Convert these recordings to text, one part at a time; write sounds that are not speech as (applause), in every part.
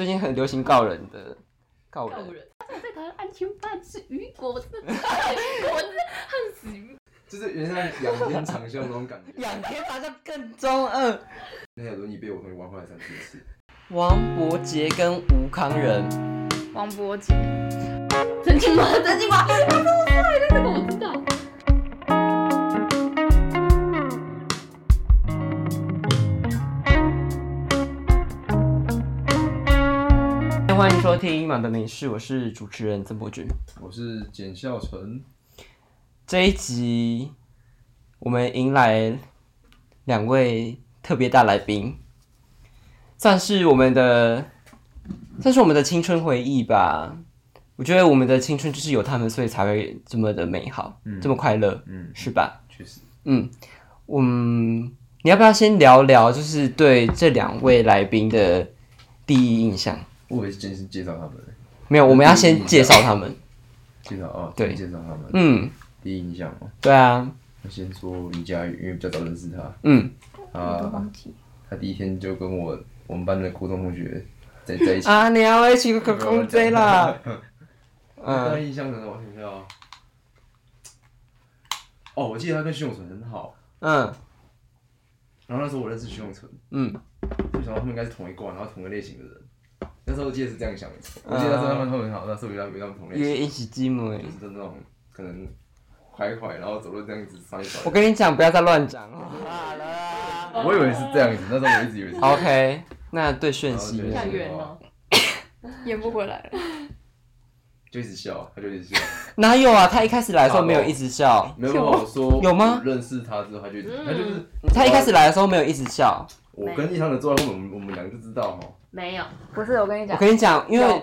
最近很流行告人的告人，告人。他最讨厌安全饭是雨果，我真的，我真的恨死雨。就是原来仰天长啸那种感觉。仰天长啸更中二。那条轮椅被我同学玩坏了三四次。王伯杰跟吴康仁，王伯杰，真心吗？真心吗？他这么帅的，这个我知道。欢迎收听《马的美事》，我是主持人曾博君。我是简孝成。这一集我们迎来两位特别大来宾，算是我们的，算是我们的青春回忆吧。我觉得我们的青春就是有他们，所以才会这么的美好，这么快乐，嗯，是吧？确实。嗯，我们，你要不要先聊聊，就是对这两位来宾的第一印象？我也是先介绍他们。没有，我们要先介绍他们。介绍哦，对，介绍他们。嗯，第一印象哦。对啊。我先说李佳宇，因为比较早认识他。嗯。啊。他第一天就跟我我们班的高中同学在在一起。啊，你要一起去公仔啦。(laughs) 嗯。第一印象呢，我想想。哦，我记得他跟徐永存很好。嗯。然后那时候我认识徐永存。嗯。就想到他们应该是同一挂，然后同一类型的人。那时候我记得是这样想的，我记得那时候他们很好，那时候有他们同类因为一起积木，就是那种可能徘徊，然后走路这样子上一走。我跟你讲，不要再乱讲了。好了。我以为是这样子，那时候我一直以为是。OK，那对炫熙太远了，(laughs) 演不回来了。就一直笑，他就一直笑。哪有啊？他一开始来的时候没有一直笑。没有我说有吗？认识他之后，他就他就是他一开始来的时候没有一直笑。我跟一堂的坐在后面，我们两个就知道哈。没有，不是我跟你讲，我跟你讲，因为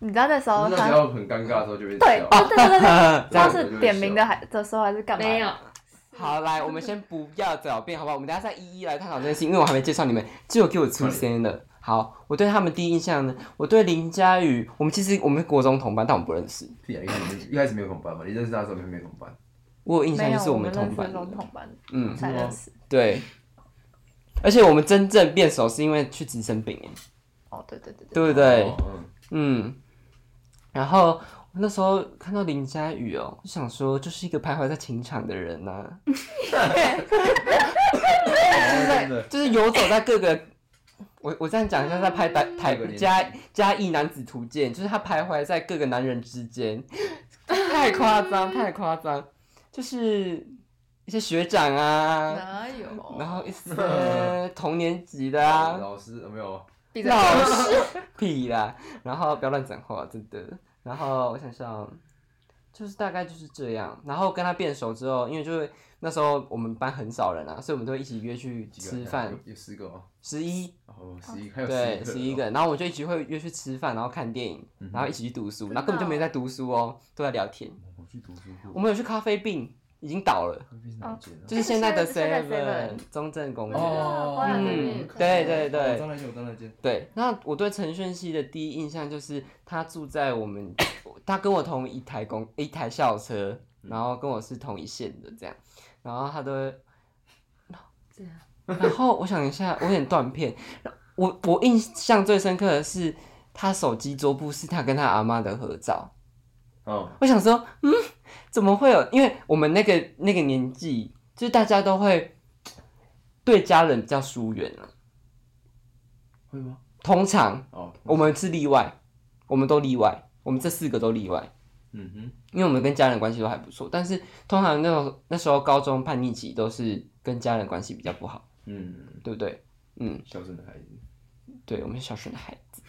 你知道那时候他要很尴尬的时候就被对对对对对，他 (laughs) 是点名的还的时候还是干嘛？没有。好，来，我们先不要狡辩，好不好？我们等下再一一来探讨这件事，因为我还没介绍你们，只有给我出声了。好，我对他们第一印象呢，我对林佳宇，我们其实我们国中同班，但我们不认识。一开始一开始没有同班嘛？你认识他的时候没有同班？我有印象就是我们同班，同班，嗯，才认识。对。而且我们真正变熟是因为去直升饼哎，哦对对对对，对不对？嗯，然后那时候看到林佳宇哦，就想说就是一个徘徊在情场的人呐，(laughs) 就是游走在各个，我我这样讲一下，在拍台台嘉嘉义男子图鉴，就是他徘徊在各个男人之间，(laughs) 太夸张太夸张，就是。一些学长啊，哪有？然后一些同年级的啊，老师没有老师 (laughs) 屁啦！然后不要乱讲话，真的。然后我想想，就是大概就是这样。然后跟他变熟之后，因为就是那时候我们班很少人啊，所以我们都会一起约去吃饭。有十个哦。十一。哦，十一还有对，十一个。然后我就一起会约去吃饭，然后看电影，然后一起去读书，然后根本就没在读书哦，都在聊天。我去读书。我们有去咖啡病。已经倒了，就是现在的 Seven 中正公园。哦，嗯，对对对。对，那我对陈炫熙的第一印象就是他住在我们，(coughs) 他跟我同一台公一台校车，然后跟我是同一线的这样，然后他都这样。然后我想一下，我有点断片。我我印象最深刻的是他手机桌布是他跟他阿妈的合照。哦，我想说，嗯。怎么会有？因为我们那个那个年纪，就是大家都会对家人比较疏远了，会吗？通常哦，我们是例外，我们都例外，我们这四个都例外。嗯哼，因为我们跟家人关系都还不错，但是通常那种那时候高中叛逆期都是跟家人关系比较不好。嗯，对不对？嗯，孝顺的孩子，对我们是孝顺的孩子。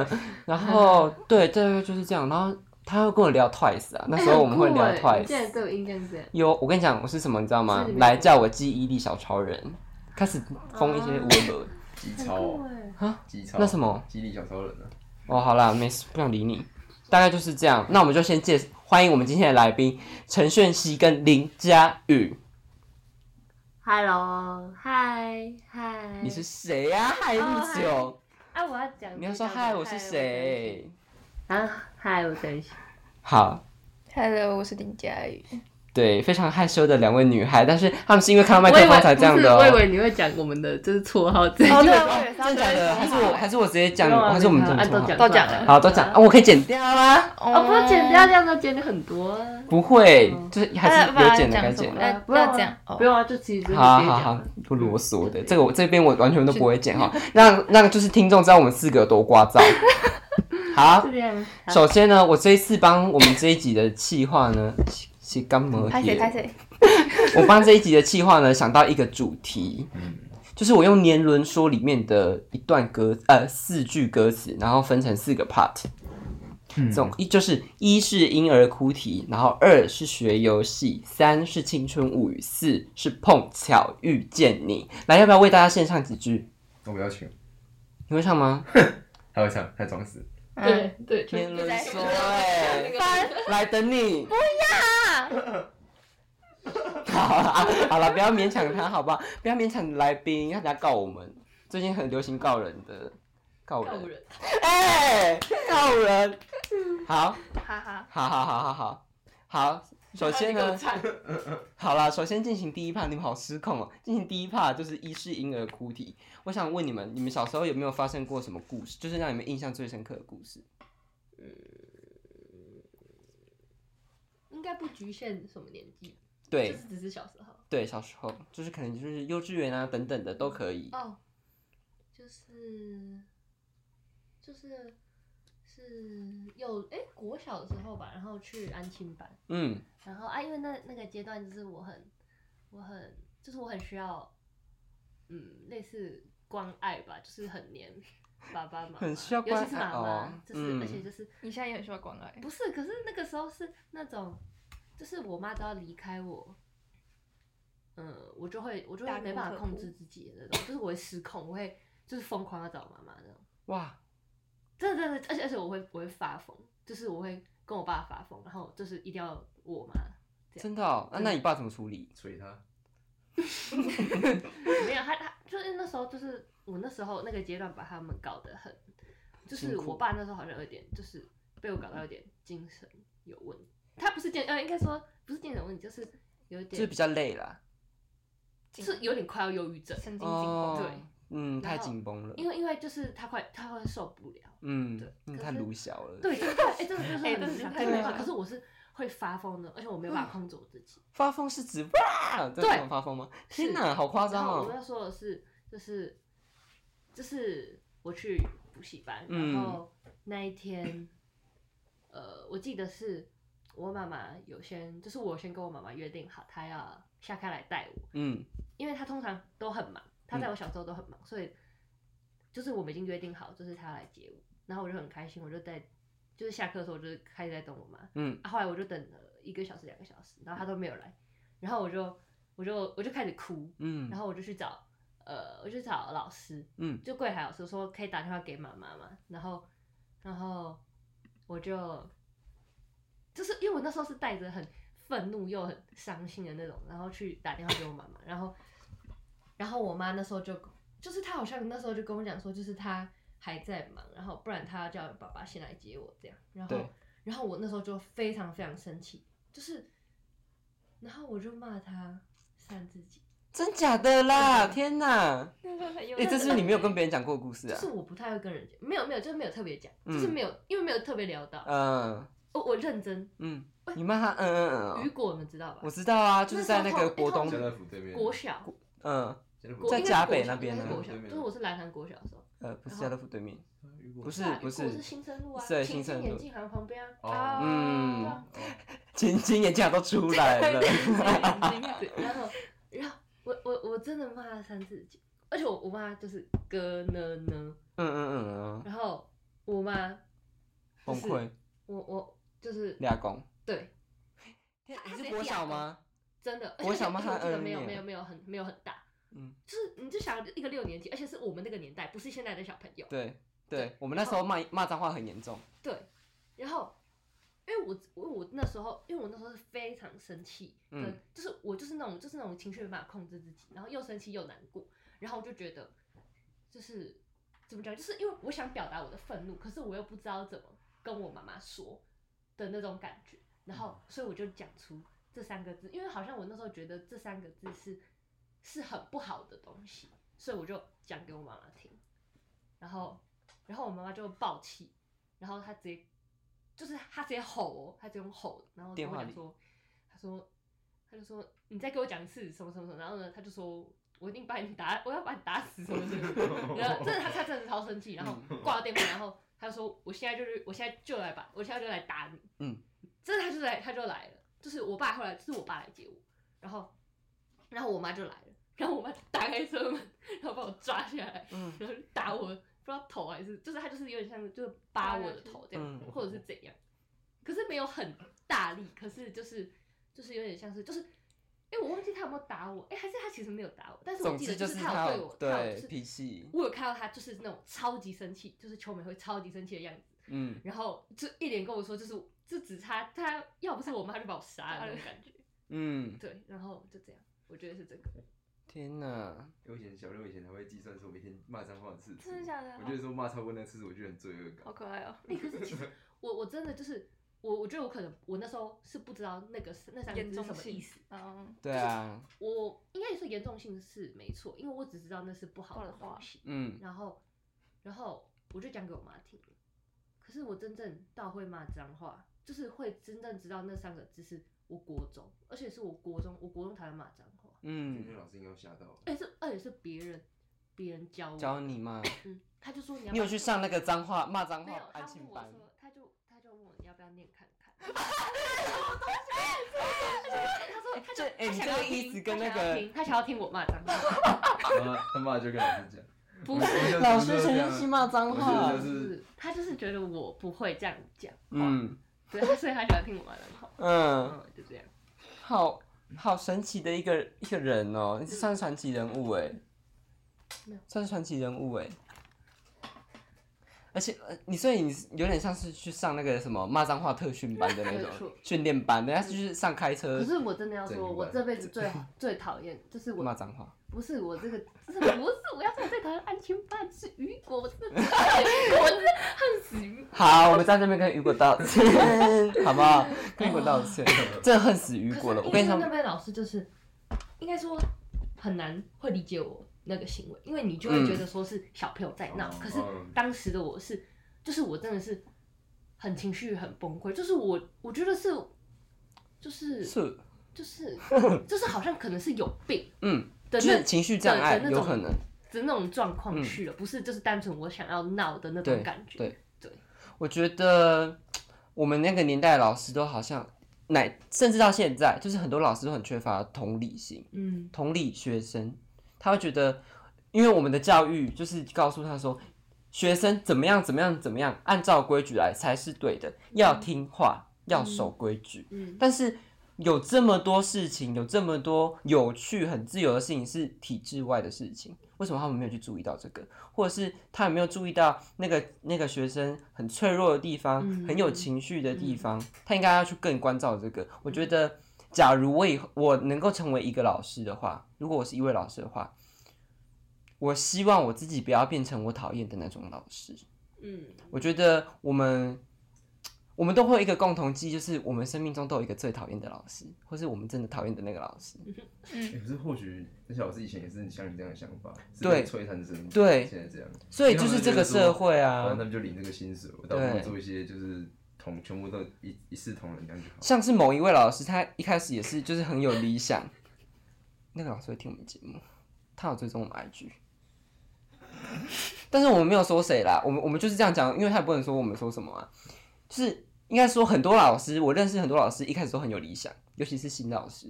(laughs) 然后对，大概就是这样，然后。他会跟我聊 Twice 啊，那时候我们会聊 Twice。现在都有印象是？有，我跟你讲，我是什么，你知道吗？来叫我记忆力小超人，开始封一些微博。记超啊？记超？那什么？记忆力小超人呢？哦，好啦，没事，不想理你。大概就是这样，那我们就先介欢迎我们今天的来宾陈炫熙跟林佳宇。Hello，嗨嗨。你是谁呀？嗨那么久。啊，我要讲。你要说嗨，我是谁？啊，嗨，我等一下。好，Hello，我是林佳宇。对，非常害羞的两位女孩，但是她们是因为看到麦克风才这样的。我以为你会讲我们的就是绰号，真的 (laughs) 真的假的？还是我还是我直接讲？还是我们都讲都讲了？好，都讲啊！我可以剪掉吗？哦，不要剪掉，这样子剪的很多。不会，就是还是有剪的，该剪的。不要讲，不用啊，就其实好好好，不啰嗦的。这个我这边我完全都不会剪哈，让让就是听众知道我们四个有多聒噪。(laughs) (laughs) 好，首先呢，我这一次帮我们这一集的企划呢。是干嘛？(laughs) 我帮这一集的计划呢，想到一个主题，就是我用年轮说里面的一段歌，呃，四句歌词，然后分成四个 part。总一就是一是婴儿哭啼，然后二是学游戏，三是青春物语，四是碰巧遇见你。来，要不要为大家献唱几句？我不要请。你会唱吗？(laughs) 他会唱，他装死。对对，年轮说，哎，来等你。不要。好了，好了，不要勉强他，好不好？不要勉强来宾，他等下告我们。最近很流行告人的，告人。哎，告人。(laughs) 好，哈哈，好好好好好好。首先呢，(laughs) 好啦，首先进行第一 part，你们好失控哦。进行第一 part 就是一是婴儿哭啼。我想问你们，你们小时候有没有发生过什么故事，就是让你们印象最深刻的故事？呃，应该不局限什么年纪，对，就是只是小时候。对，小时候就是可能就是幼稚园啊等等的都可以。哦，就是就是。是有哎，国小的时候吧，然后去安亲班，嗯，然后啊，因为那那个阶段就是我很，我很，就是我很需要，嗯，类似关爱吧，就是很黏爸爸妈妈，很需要关爱，尤其是妈妈，就是而且就是你现在也很需要关爱，不是，可是那个时候是那种，就是我妈都要离开我，嗯，我就会我就会没办法控制自己的那种，就是我会失控，我会就是疯狂要找妈妈那种，哇。真的真的，而且而且我会我会发疯，就是我会跟我爸发疯，然后就是一定要我妈。真的？哦？那那你爸怎么处理？捶他？(laughs) 没有，他他就是那时候就是我那时候那个阶段把他们搞得很，就是我爸那时候好像有点就是被我搞到有点精神有问题。他不是精呃应该说不是精神问题，就是有点就是比较累了，是有点快要忧郁症，神经紧绷，对。嗯，太紧绷了。因为因为就是他快他会受不了。嗯，对，太鲁小了。对，就是哎，真的就是很鲁小，太鲁小。可是我是会发疯的，而且我没有办法控制我自己。发疯是指哇，这种发疯吗？天哪，好夸张哦！我要说的是，就是就是我去补习班，然后那一天，呃，我记得是我妈妈有先，就是我先跟我妈妈约定好，她要下课来带我。嗯，因为她通常都很忙。他在我小时候都很忙，所以就是我们已经约定好，就是他来接我，然后我就很开心，我就在就是下课的时候，我就开始在等我妈。嗯，啊，后来我就等了一个小时、两个小时，然后他都没有来，然后我就我就我就开始哭。嗯，然后我就去找呃，我去找老师。嗯，就柜台老师说可以打电话给妈妈嘛，然后然后我就就是因为我那时候是带着很愤怒又很伤心的那种，然后去打电话给我妈妈，然后。然后我妈那时候就，就是她好像那时候就跟我讲说，就是她还在忙，然后不然她叫爸爸先来接我这样。然后，然后我那时候就非常非常生气，就是，然后我就骂他扇自己。真假的啦！天哪！(laughs) 哎，这是你没有跟别人讲过的故事啊？就是我不太会跟人讲，没有没有，就是没有特别讲，就是没有，因为没有特别聊到。嗯。我我认真。嗯。你骂他？嗯嗯嗯。雨果，你们知道吧？我知道啊，就是在那个国东国小。嗯。在甲北那边呢，就是我是来潭国小的时候，呃，不是家乐福对面，不是不是，是新生路啊，对，新生路。眼镜行旁边啊，嗯，金金眼镜行都出来了，(laughs) 然后 (laughs) 然后我我我真的骂了三字经，而且我我妈就是哥呢呢，嗯嗯嗯，然后我妈崩溃，我我就是俩公，对，你是国小吗？真的，国小吗？这个没有没有没有很没有很大。嗯，就是你就想一个六年级，而且是我们那个年代，不是现在的小朋友。对，对我们那时候骂骂脏话很严重。对，然后因为我我我那时候，因为我那时候是非常生气，嗯，就是我就是那种就是那种情绪没办法控制自己，然后又生气又难过，然后我就觉得就是怎么讲，就是因为我想表达我的愤怒，可是我又不知道怎么跟我妈妈说的那种感觉，然后所以我就讲出这三个字，因为好像我那时候觉得这三个字是是很不好的东西，所以我就讲给我妈妈听，然后然后我妈妈就爆气，然后她直接就是她直接吼哦，她直接用吼，然后跟我讲说，她说她就说你再给我讲一次什么什么什么，然后呢，她就说我一定把你打，我要把你打死什么什么，然后真的她她真的是超生气，然后挂了电话，然后她就说我现在就是我现在就来把我现在就来打你，嗯，真的她就来她就来了。就是我爸后来是我爸来接我，然后，然后我妈就来了，然后我妈打开车门，然后把我抓下来，然后打我，不知道头还是，就是他就是有点像就是扒我的头这样，或者是怎样，可是没有很大力，可是就是就是有点像是就是，哎我忘记他有没有打我，哎还是他其实没有打我，但是我记得就是他有对我，对脾气，我有看到他就是那种超级生气，就是秋美会超级生气的样子，嗯，然后就一脸跟我说就是。就只差他要不是我妈就把我杀了那种感觉，嗯，对，然后就这样，我觉得是这个。天哪！我以前小六以前还会计算说每天骂脏话的次数，真的假的？我觉得说骂超过那次数，我觉得很罪恶感。好可爱哦！哎，(laughs) 可是其实我我真的就是我我觉得我可能我那时候是不知道那个是那三个字是什么意思，嗯，对啊，我应该也说严重性是没错，因为我只知道那是不好的东西，嗯，然后然后我就讲给我妈听，可是我真正到会骂脏话。就是会真正知道那三个字是我国中，而且是我国中，我国中台骂脏话。嗯，老师应该吓到。哎，是而且是别人，别人教教你吗？嗯，他就说你要。你有去上那个脏话骂脏话安亲班？他就他就问我你要不要念看看。(laughs) 他说他就哎，你这个意思跟那个他想要听我骂脏话。(laughs) (laughs) 他骂就跟老师讲。不是老师陈晨曦骂脏话，是他就是觉得我不会这样讲。嗯。对，所以他喜欢听我骂脏话。嗯，就这样。好好神奇的一个一个人哦，你是算传奇人物哎，算传奇人物哎。而且呃，你所以你有点像是去上那个什么骂脏话特训班的那种训练班，人家就是上开车。可是我真的要说，我这辈子最最讨厌就是我骂脏话。不是我这个，不是我要说我最讨厌安亲班是雨果，我真的，我真的恨死雨果。好，我们在这边跟雨果道歉，好不好？跟雨果道歉，(laughs) 真的恨死雨果了。我跟你说，那边老师就是，应该说很难会理解我那个行为，因为你就会觉得说是小朋友在闹，可是当时的我是，就是我真的是很情绪很崩溃，就是我我觉得是，就是是，就是 (laughs) 就是好像可能是有病，嗯。就是情绪障碍，有可能的那种状况去了，不是就是单纯我想要闹的那种感觉。对对，我觉得我们那个年代的老师都好像，乃甚至到现在，就是很多老师都很缺乏同理心，嗯，同理学生，他会觉得，因为我们的教育就是告诉他说，学生怎么样怎么样怎么样，按照规矩来才是对的，要听话，要守规矩，嗯，但是。有这么多事情，有这么多有趣、很自由的事情是体制外的事情，为什么他们没有去注意到这个？或者是他有没有注意到那个那个学生很脆弱的地方，很有情绪的地方？他应该要去更关照这个。我觉得，假如我以后我能够成为一个老师的话，如果我是一位老师的话，我希望我自己不要变成我讨厌的那种老师。嗯，我觉得我们。我们都会有一个共同记忆，就是我们生命中都有一个最讨厌的老师，或是我们真的讨厌的那个老师。嗯，可是或许那些老师以前也是像你这样的想法，对，摧残生命。对，现在这样。所以就是这个社会啊，他们就领这个薪水，我倒不如做一些就是同全部都一一视同仁这样就好。像是某一位老师，他一开始也是就是很有理想。那个老师会听我们节目，他有追踪我们 IG，但是我们没有说谁啦，我们我们就是这样讲，因为他也不能说我们说什么啊，就是。应该说很多老师，我认识很多老师，一开始都很有理想，尤其是新老师，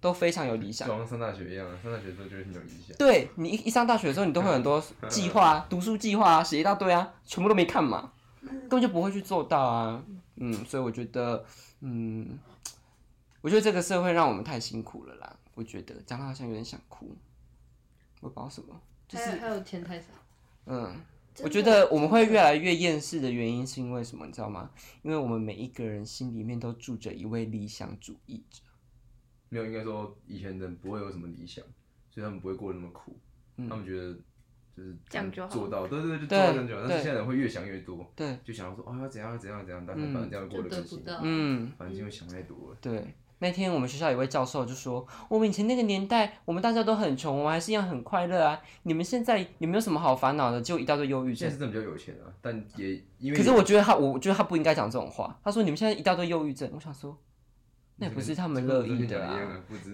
都非常有理想，就像上大学一样，上大学的时候就会很有理想。对你一一上大学的时候，你都会很多计划，啊读书计划啊，写一大堆啊，全部都没看嘛，根本就不会去做到啊。嗯，所以我觉得，嗯，我觉得这个社会让我们太辛苦了啦。我觉得讲的好像有点想哭，我不知道什么，就是还有钱太少。嗯。我觉得我们会越来越厌世的原因是因为什么？你知道吗？因为我们每一个人心里面都住着一位理想主义者。没有，应该说以前人不会有什么理想，所以他们不会过得那么苦。他们觉得就是这样就好做到，对对对，就做到这样就好。但是现在人会越想越多，对，就想要说哦要怎样要怎样怎样，但是反正这样过得更辛苦，得不到。嗯，反正就会想太多了。对。那天我们学校有位教授就说，我们以前那个年代，我们大家都很穷，我们还是一样很快乐啊。你们现在有没有什么好烦恼的？就一大堆忧郁症现在。是真的比较有钱啊，但也因为可是我觉得他，我觉得他不应该讲这种话。他说你们现在一大堆忧郁症，我想说，那也不是他们乐意的啊。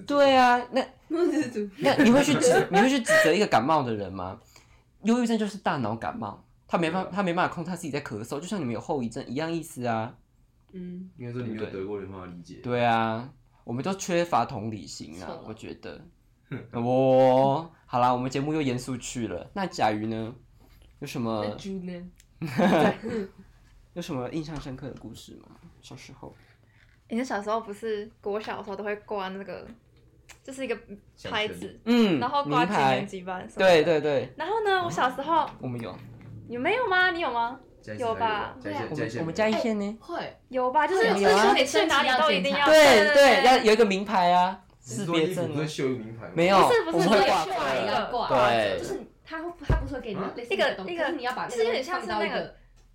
对啊，那。那你会去指你会去指责一个感冒的人吗？忧郁症就是大脑感冒，他没办法他没办法控制他自己在咳嗽，就像你们有后遗症一样意思啊。嗯，应该说你没有得过，没办法理解。对啊，我们都缺乏同理心啊，我觉得。我好啦，我们节目又严肃去了。那甲鱼呢？有什么猪呢？(laughs) 有什么印象深刻的故事吗？小时候，你小时候不是国小的时候都会挂那个，就是一个牌子，嗯，然后挂几年级班什么的对。对对，然后呢，我小时候我们有，你没有吗？你有吗？有吧加一线，我们我们加一线呢。会，有吧？就是有就是啊你去哪里都一定要对对要有一个名牌啊，识别证不是。绣一个名牌吗？没有，不是不是我们会对挂一个要挂，对就是他会他不是会给你类似一个的东西一个你要把是有点像是那个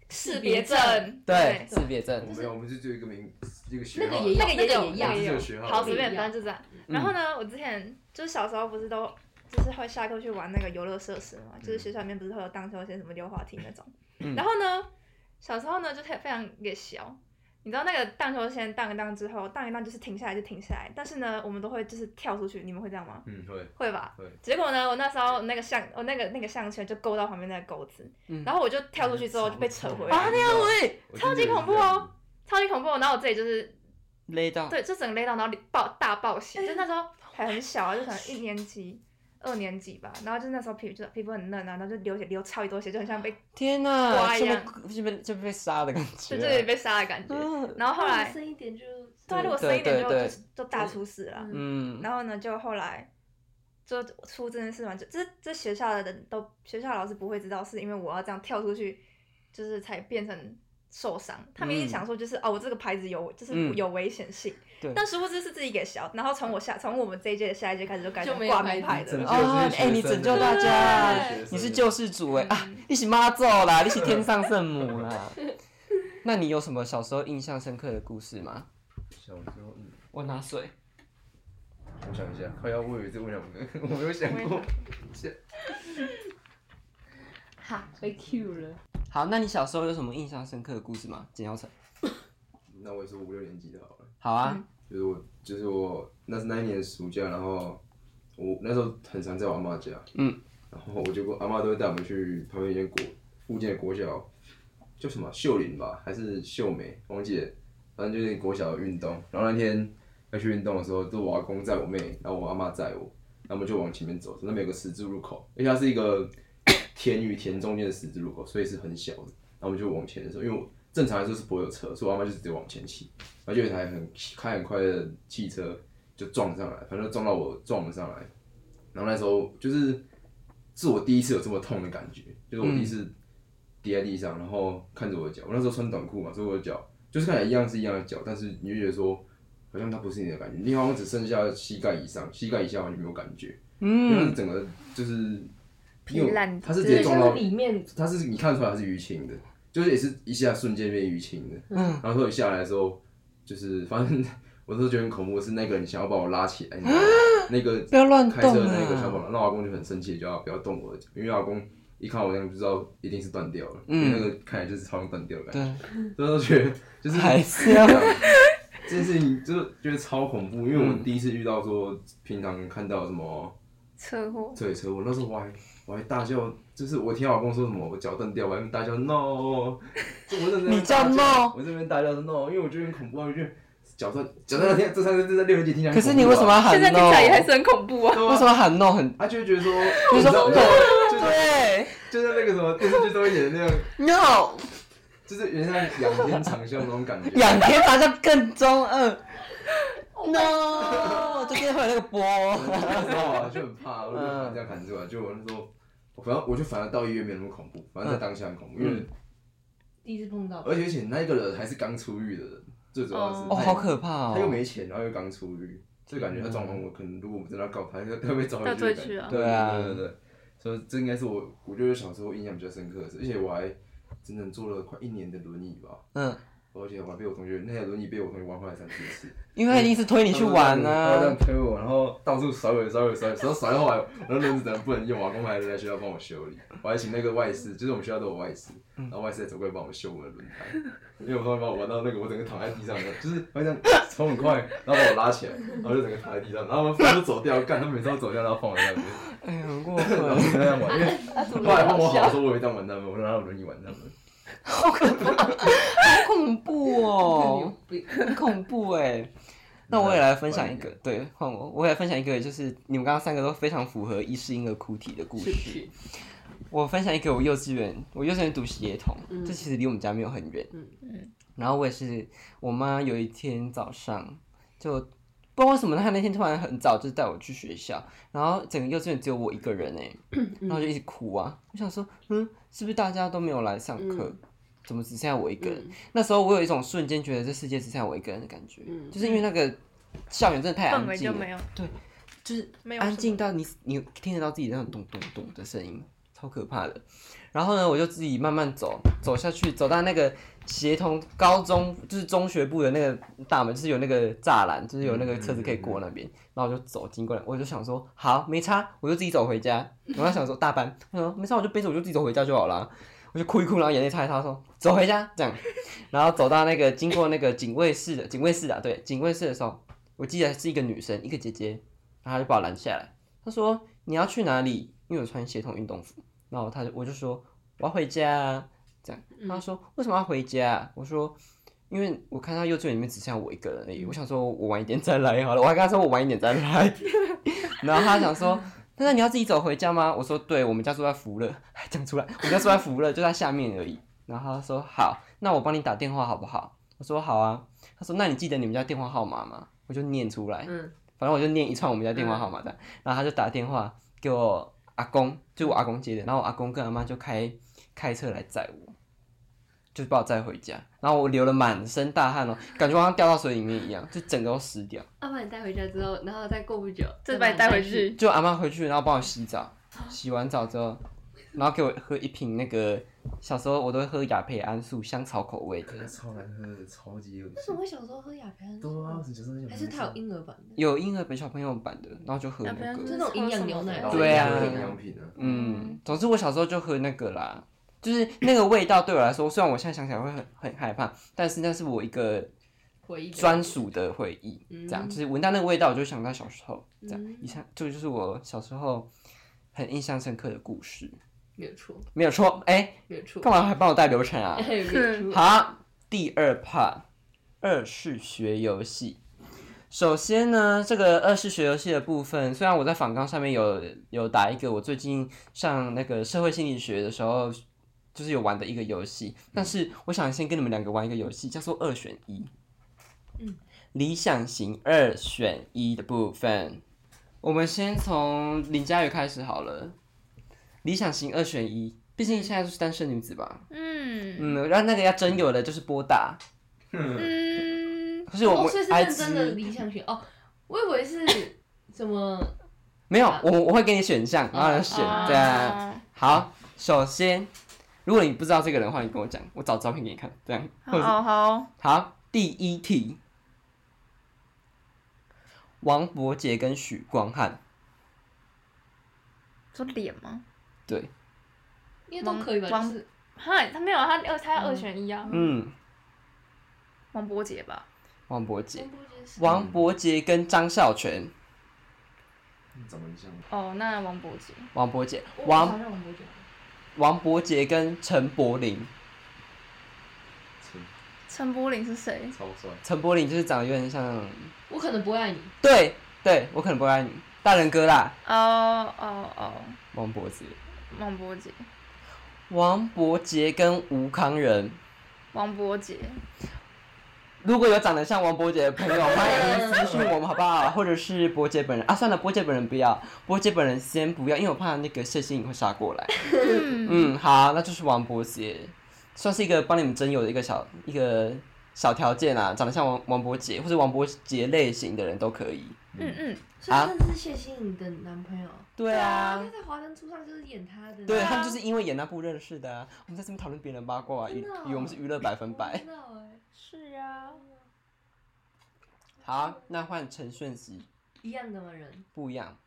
识别证。对，识别证我。没有，我们就只有一个名一个学号。那个也有那个也有，好，随便，反正就这样。嗯然后呢，我之前就是小时候不是都就是会下课去玩那个游乐设施嘛，就是学校里面不是会有荡秋千、什么溜滑梯那种。嗯然后呢，小时候呢就非非常也小，你知道那个荡秋千荡一荡之后，荡一荡就是停下来就停下来，但是呢，我们都会就是跳出去，你们会这样吗？嗯，会会吧？会。结果呢，我那时候那个项，我那个那个项圈就勾到旁边那个钩子，嗯然后我就跳出去之后就被扯回来，啊，那样会超级恐怖哦，超级恐怖。然后我自己就是勒到。对，就整个勒到，然后爆大爆血，就那时候还很小啊，就可能一年级、二年级吧，然后就那时候皮就皮肤很嫩啊，然后就流血流超级多血，就很像被天哪，就刮一样被就被 (laughs) 就被杀的感觉。就这里被杀的感觉。嗯然后后来，深一点就对啊，如果深一点就就大出事了。嗯，然后呢，就后来就出这件事嘛，就这这学校的人都学校老师不会知道，是因为我要这样跳出去，就是才变成受伤。他们一直想说就是、哦，我这个牌子有就是嗯有危险性，对但殊不知是自己给小，然后从我下从我们这一届的下一届开始就改就成挂名牌的了。哦这些学生哎你拯救大家你是救世主哎啊嗯！你是妈祖啦，你是天上圣母啦。(laughs) 那你有什么小时候印象深刻的故事吗？小时候，嗯，我拿水。我想一下，快要我以为这问两个，我没有想过。好 (laughs) 被 Q 了，好，那你小时候有什么印象深刻的故事吗？简耀成。(coughs) 那我也是五六年级的好了，好啊，就是我，就是我，那是那一年的暑假，然后我那时候很常在我阿妈家，嗯，然后我就阿妈都会带我们去旁边一间国附近的国小，叫什么？秀林吧，还是秀美，忘记了，反正就是国小的运动。然后那天要去运动的时候，就我阿公载我妹，然后我阿妈载我，然后我们就往前面走，那边有个十字路口，而且它是一个田与田中间的十字路口，所以是很小的。然后我们就往前的时候，因为我正常来说是不会有车，所以我阿妈就直接往前骑，然后就有一台很开很快的汽车就撞上来，反正撞到我撞了上来。然后那时候就是是我第一次有这么痛的感觉，就是我第一次跌在地上，然后看着我的脚，我那时候穿短裤嘛，所以我的脚就是看起来一样是一样的脚，但是你就觉得说好像它不是你的感觉，你好像只剩下膝盖以上，膝盖以下完全没有感觉，因为它嗯，整个就是皮因为烂它是直接撞到是里面它是你看出来它是淤青的，就是也是一下瞬间变淤青的。嗯然后说你下来的时候，就是反正 (laughs) 我都觉得很恐怖，是那个你想要把我拉起来，你知道吗？那个不要乱开车动的那个小啊！宝那我阿公就很生气，就要不要动我的脚，因为老公一看我那样就知道一定是断掉了，嗯因为那个看起来就是超像断掉的感觉，对，所以我都觉得就是还是要 (laughs) 这件事情就是觉得超恐怖，因为我们第一次遇到说平常看到什么。车祸，对车祸，那时候我还我还大叫，就是我听老公说什么我脚断掉，我还大叫 no，(laughs) 就我在那叫 no 我这边大叫 no，因为我觉得很恐怖啊，我觉得脚断脚断那天这三个字在六年级听起来很可是你为什么要喊现在听起来也还是很恐怖啊。为什么喊 no 很？他就会觉得说，你知道 no，(laughs) 就是对就像那个什么电视剧都会演的那样，，(laughs) no，就是有点像仰天长啸那种感觉。仰天长啸更中二。no，中间会有那个波。那时候啊就很怕，我就喊这样喊出来，就我那时候，我反正我就反而到医院没有那么恐怖，反正在当下很恐怖，因为第一次碰到，而且而且那个人还是刚出狱的人，最主要是哦，好可怕他又哦。没钱，然后又刚出狱，就感觉他状况我可能如果我们真的要告他，他会被抓要回去的感觉。追去啊对对啊对对对，所以这应该是我我觉得小时候印象比较深刻的事，而且我还整整坐了快一年的轮椅吧。嗯。而且我还被我同学那台轮椅被我同学玩坏了三四次。(laughs) 因为他一定是推你去玩呢。他这样推我，然后到处甩尾，甩尾，甩，甩到甩到后来，然后轮子怎么不能用，我公还在学校帮我修理。我还请那个外事，就是我们学校都有外事，然后外师走过来帮我修我的轮胎。因为我同学把我玩到那个，我整个躺在地上，就是好像冲很快，然后把我拉起来，然后就整个躺在地上，然后他们就走掉，干，他们每次都走掉，然后放我在那边。哎呀，很过分。然后就这样玩，因为后来帮我好说，我以为这样玩他们，我就拿我轮椅玩他们。好可怕，好恐怖哦，很恐怖哎。那我也来分享一个，对，换我，我也分享一个，就是你们刚刚三个都非常符合一世婴儿哭啼的故事。我分享一个，我幼稚园，我幼稚园读协同，这其实离我们家没有很远。嗯嗯。然后我也是，我妈有一天早上就不知道为什么，她那天突然很早就带我去学校，然后整个幼稚园只有我一个人哎，然后就一直哭啊。我想说，嗯，是不是大家都没有来上课？怎么只剩下我一个人？那时候我有一种瞬间觉得这世界只剩下我一个人的感觉，就是因为那个校园真的太安静了，对，就是安静到你你听得到自己那种咚咚咚的声音，超可怕的。然后呢，我就自己慢慢走走下去，走到那个协同高中，就是中学部的那个大门，就是有那个栅栏，就是有那个车子可以过那边。然后我就走经过来，我就想说，好，没差，我就自己走回家。(laughs) 我在想说，大班，他说没差，我就背着我就自己走回家就好了。我就哭一哭，然后眼泪擦一擦，说走回家这样，然后走到那个经过那个警卫室的警卫室啊，对，警卫室的时候，我记得是一个女生，一个姐姐，然后她就把我拦下来，她说你要去哪里？因为我穿协同运动服，然后她就我就说我要回家，这样，他说为什么要回家？我说因为我看到幼稚园里面只剩下我一个人而已，我想说我晚一点再来好了，我还跟他说我晚一点再来，(laughs) 然后他想说。那你要自己走回家吗？我说对，我们家住在福乐，还讲出来，我们家住在福乐，就在下面而已。然后他说好，那我帮你打电话好不好？我说好啊。他说那你记得你们家电话号码吗？我就念出来，嗯，反正我就念一串我们家电话号码的。然后他就打电话给我阿公，就我阿公接的。然后我阿公跟阿妈就开开车来载我。就把我载回家，然后我流了满身大汗哦，感觉好像掉到水里面一样，就整个都湿掉。阿妈你带回家之后，然后再过不久，再把你带回去。就阿妈回去，然后帮我洗澡，洗完澡之后，然后给我喝一瓶那个小时候我都会喝雅培安素香草口味的。超难喝的，超级恶心。为什么会小时候喝雅培安素？还是它有婴儿版的？有婴儿版小朋友版的，然后就喝那个。就那种营养牛奶。对啊。营养品啊。嗯，总之我小时候就喝那个啦。就是那个味道对我来说，虽然我现在想起来会很很害怕，但是那是我一个回忆专属的回忆。这样，就是闻到那个味道，我就想到小时候。这样，以上这个就是我小时候很印象深刻的故事。没有错，没有错。哎，没有错。干嘛还帮我带流程啊？(laughs) 好，第二 part，二是学游戏。首先呢，这个二是学游戏的部分，虽然我在访纲上面有有打一个，我最近上那个社会心理学的时候。就是有玩的一个游戏，但是我想先跟你们两个玩一个游戏，叫做二选一。嗯，理想型二选一的部分，我们先从林佳宇开始好了。理想型二选一，毕竟现在都是单身女子吧。嗯嗯，然后那个要真有的就是波大。嗯，可是我们是认真的理想型哦，我以为是 (coughs) 什么？没有，我我会给你选项，然后选对啊。好，首先。如果你不知道这个人的话，你跟我讲，我找照片给你看，这样。好好好。第一题，王伯杰跟许光汉。说脸吗？对。因为都可以吧？是。哈，他没有，他二，他要二选一啊。嗯。王伯杰吧。王伯杰。王伯杰跟张孝全。怎么像？哦，那王伯杰。王伯杰。王。王伯杰跟陈柏霖，陈陈柏霖是谁？超帅。陈柏霖就是长得有点像。我可能不会爱你。对对，我可能不会爱你。大人哥啦。哦哦哦。王伯杰。王伯杰。王伯杰跟吴康仁。王伯杰。如果有长得像王伯杰的朋友，欢迎私信我们好不好？(laughs) 或者是伯杰本人啊？算了，伯杰本人不要，伯杰本人先不要，因为我怕那个谢欣颖会杀过来。嗯，好，那就是王伯杰，算是一个帮你们征友的一个小一个小条件啊，长得像王王伯杰或者王伯杰类型的人都可以。嗯嗯，所以他是谢欣颖的男朋友。对啊，他在华灯初上就是演他的。对他们就是因为演那部认识的啊。我们在这边讨论别人八卦，以以我们是娱乐百分百。是啊。好，那换陈炫熙。一样的吗？人不一样。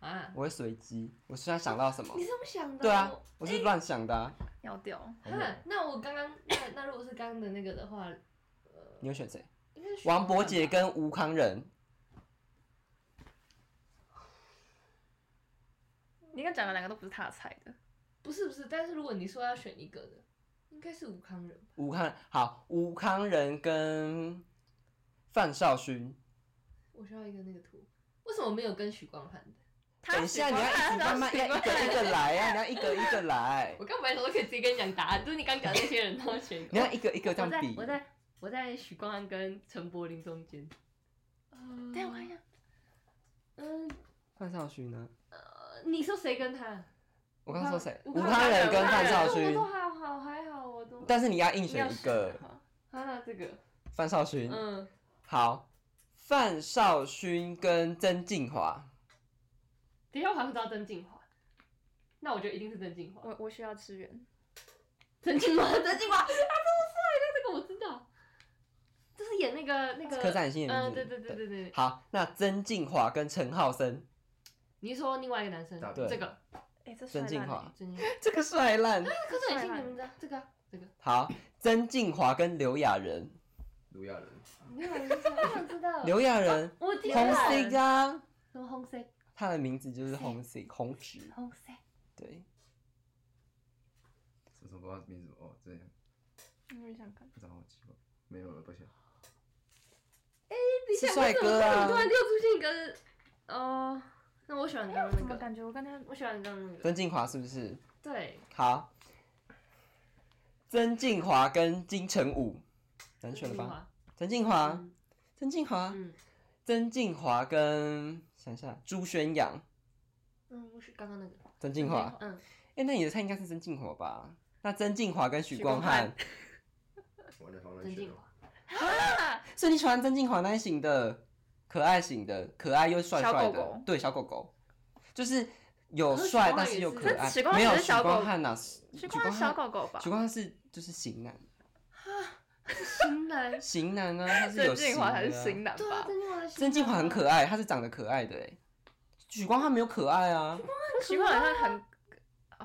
啊！我会随机，我现在想到什么？你这么想的？对啊，我是乱想的。要掉。哈，那我刚刚那那如果是刚刚的那个的话，呃，你会选谁？王伯杰跟吴康仁。你刚讲的两个都不是他的菜的。不是不是，但是如果你说要选一个的，应该是吴康仁。吴康好，吴康仁跟范少勋。我需要一个那个图。为什么没有跟许光汉的？等一下，你要一直慢慢要一个一个来啊！你要一个一个来。(laughs) 我刚本来想说可以直接跟你讲答案，就是你刚讲那些人都选。你要一个一个这样比。我在我在许光汉跟陈柏霖中间。等我看一下。嗯。范少勋呢？呃，你说谁跟他？我刚说谁？吴康人跟范少勋。我都还好，还好，我都。但是你要硬选一个。啊，这个。范少勋。嗯。好。范少勋跟曾静华，等下我还不知道曾静华，那我觉得一定是曾静华。我我需要支援。曾静华，(laughs) 曾静华，他这么帅，那这个我知道，就是演那个那个。柯震新嗯，对对对对对。好，那曾静华跟陈浩森，你是说另外一个男生，这个，哎，这曾静华，曾 (laughs) 这个帅烂。柯震新的名字，这个这个。好，曾静华跟刘亚仁。刘亚仁。(laughs) 刘亚仁，我想知道。刘亚仁，红色啊。什么红色？他的名字就是红色，红纸。红色。对。什么什么名字？哦，这样。我也想看。不知道，奇怪，没有了，抱歉。哎，是帅哥啊！突然又出现一个，哦，那我喜欢刚刚那个。感觉我刚才我喜欢刚刚那个。曾静华是不是？对。好。曾静华跟金城武，难选了吧？曾静华，曾静华，曾静华跟想一下朱宣阳，嗯，我是刚刚那个曾静华，嗯，哎，那你的菜应该是曾静华吧？那曾静华跟许光汉，(laughs) 曾静华，啊，所以你喜欢曾静华那一型的，可爱型的，可爱又帅帅的，对，小狗狗，就是有帅但是又可爱，没有许光汉呐，许光汉小狗狗吧？许光汉是就是型男。型男，型男啊，(laughs) 他是有型的。还是型男吧？曾静华很可爱，他是长得可爱的哎。许光汉没有可爱啊。许光汉很，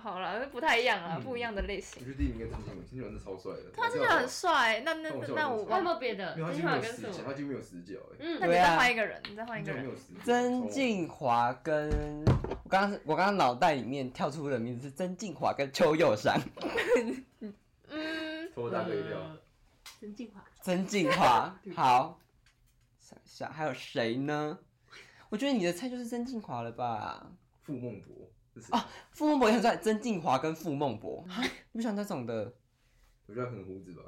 好了，不太一样啊，不一样的类型。我觉得第一名跟曾静华，曾静华是超帅的。他真的很帅，那那那我有没有别的？曾静华跟死角，他就没有死角哎。嗯，那你再换一个人，你再换一个人。曾静华跟我刚刚我刚刚脑袋里面跳出的名字是曾静华跟邱佑山。嗯，拖大可以掉。曾静华，曾静华，好，想一下还有谁呢？我觉得你的菜就是曾静华了吧？傅孟博，啊，傅孟博也很帅。曾静华跟傅孟博，你不喜欢那种的？我觉得很胡子吧。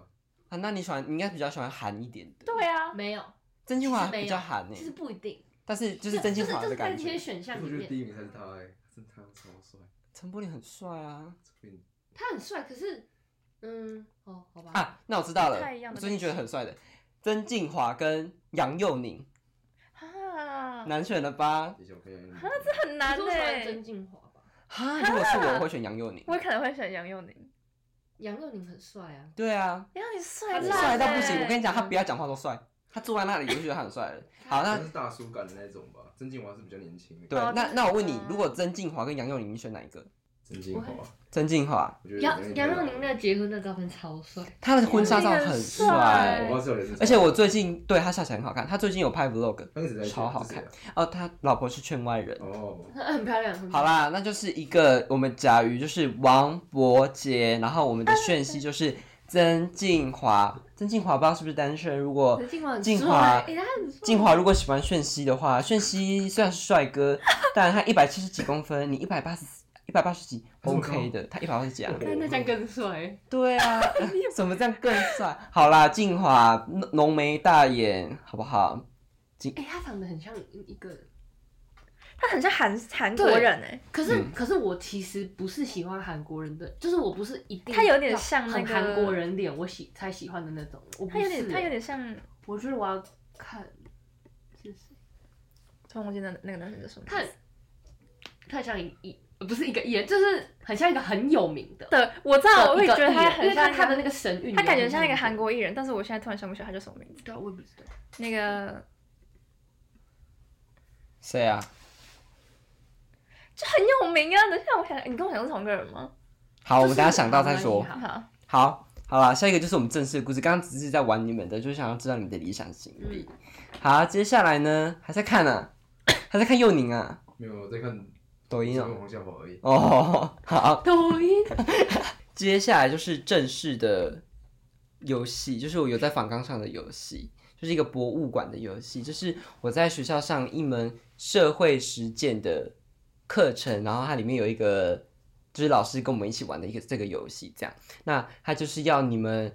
啊，那你喜欢？你应该比较喜欢韩一点的。对啊，没有。曾静华比较韩呢。其实不一定。但是就是曾静华的感觉。这些选项里面，我觉得第一名才是他诶，真他超帅。陈柏霖很帅啊。他很帅，可是。嗯，哦，好吧。啊，那我知道了。我最近觉得很帅的曾静华跟杨佑宁，哈，难选了吧？哈，这很难嘞。曾静华吧。哈，如果是我，我会选杨佑宁。我可能会选杨佑宁。杨佑宁很帅啊。对啊。杨佑宁帅帅到不行，我跟你讲，他不要讲话都帅，他坐在那里就觉得他很帅了。好，那是大叔感的那种吧。曾静华是比较年轻。对，那那我问你，如果曾静华跟杨佑宁，你选哪一个？曾静华，曾静华，杨杨若宁那结婚的照片超帅，他的婚纱照很帅，而且我最近对他笑起来很好看，他最近有拍 vlog，超好看。哦，他老婆是圈外人，哦，很漂亮。好啦，那就是一个我们甲鱼就是王伯杰，然后我们的炫熙就是曾静华，曾静华不知道是不是单身，如果静华，静华如果喜欢炫熙的话，炫熙虽然是帅哥，但他一百七十几公分，你一百八十。一百八十几，OK 的，他一百八十几啊？那这样更帅。对啊，(laughs) 怎么这样更帅？好啦，静华浓眉大眼，好不好？哎，他长得很像一个，他很像韩韩国人哎。可是可是我其实不是喜欢韩国人的，就是我不是一定他有点像那个韩国人脸，我喜才喜欢的那种。他有点他有点像，我觉得我要看是谁。突然忘记那那个男生叫什么？他他像一一不是一个艺人，就是很像一个很有名的。对，我知道，我会觉得他很像他的那个神韵，他感觉像一个韩国艺人，但是我现在突然想不起来他叫什么名字。对，我也不知道。那个谁啊？就很有名啊！等下我想，你跟我想是同个人吗？好，我们等下想到再说。好，好，好了，下一个就是我们正式的故事。刚刚只是在玩你们的，就是想要知道你们的理想型。好，接下来呢，还在看呢，还在看幼宁啊？没有，在看。抖音哦，而已。哦，(laughs) 好。抖音。接下来就是正式的游戏，就是我有在反纲上的游戏，就是一个博物馆的游戏，就是我在学校上一门社会实践的课程，然后它里面有一个，就是老师跟我们一起玩的一个这个游戏，这样。那它就是要你们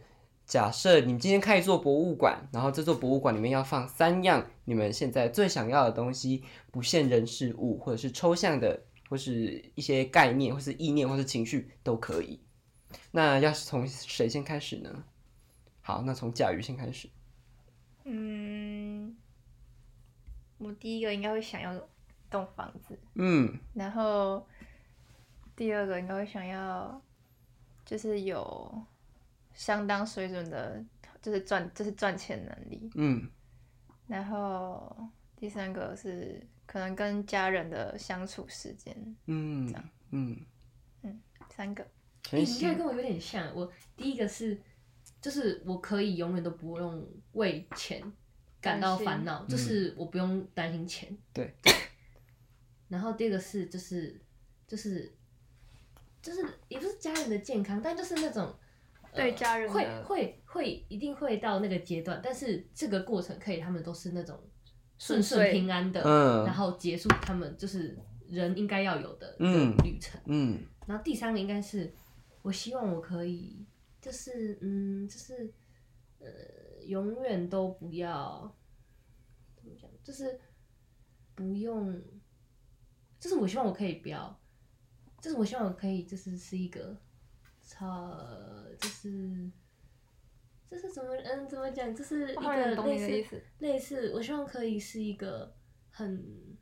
假设你们今天开一座博物馆，然后这座博物馆里面要放三样你们现在最想要的东西。不限人事物，或者是抽象的，或是一些概念，或是意念，或是情绪都可以。那要是从谁先开始呢？好，那从甲鱼先开始。嗯，我第一个应该会想要栋房子。嗯。然后第二个应该会想要，就是有相当水准的，就是赚，就是赚钱能力。嗯。然后第三个是。可能跟家人的相处时间，嗯，这样，嗯嗯，三个，你看跟我有点像。我第一个是，就是我可以永远都不用为钱感到烦恼，就是我不用担心钱。对。(laughs) 然后第二个是，就是就是就是也不是家人的健康，但就是那种对家人会会会一定会到那个阶段，但是这个过程可以，他们都是那种。顺顺平安的，然后结束他们就是人应该要有的旅程。嗯，然后第三个应该是，我希望我可以，就是嗯，就是呃，永远都不要怎么讲，就是不用，就是我希望我可以不要，就是我希望我可以就是是一个超，就是。这是怎么嗯怎么讲？这是一个类似类似，我希望可以是一个很，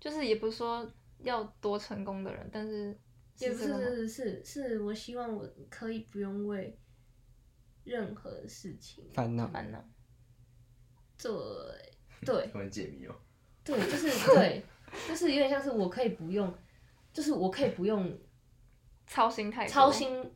就是也不是说要多成功的人，但是也不是是是是，我希望我可以不用为任何事情烦恼烦恼。对对。(laughs) 突然解谜哦。对，就是对，就是有点像是我可以不用，就是我可以不用操心太操心。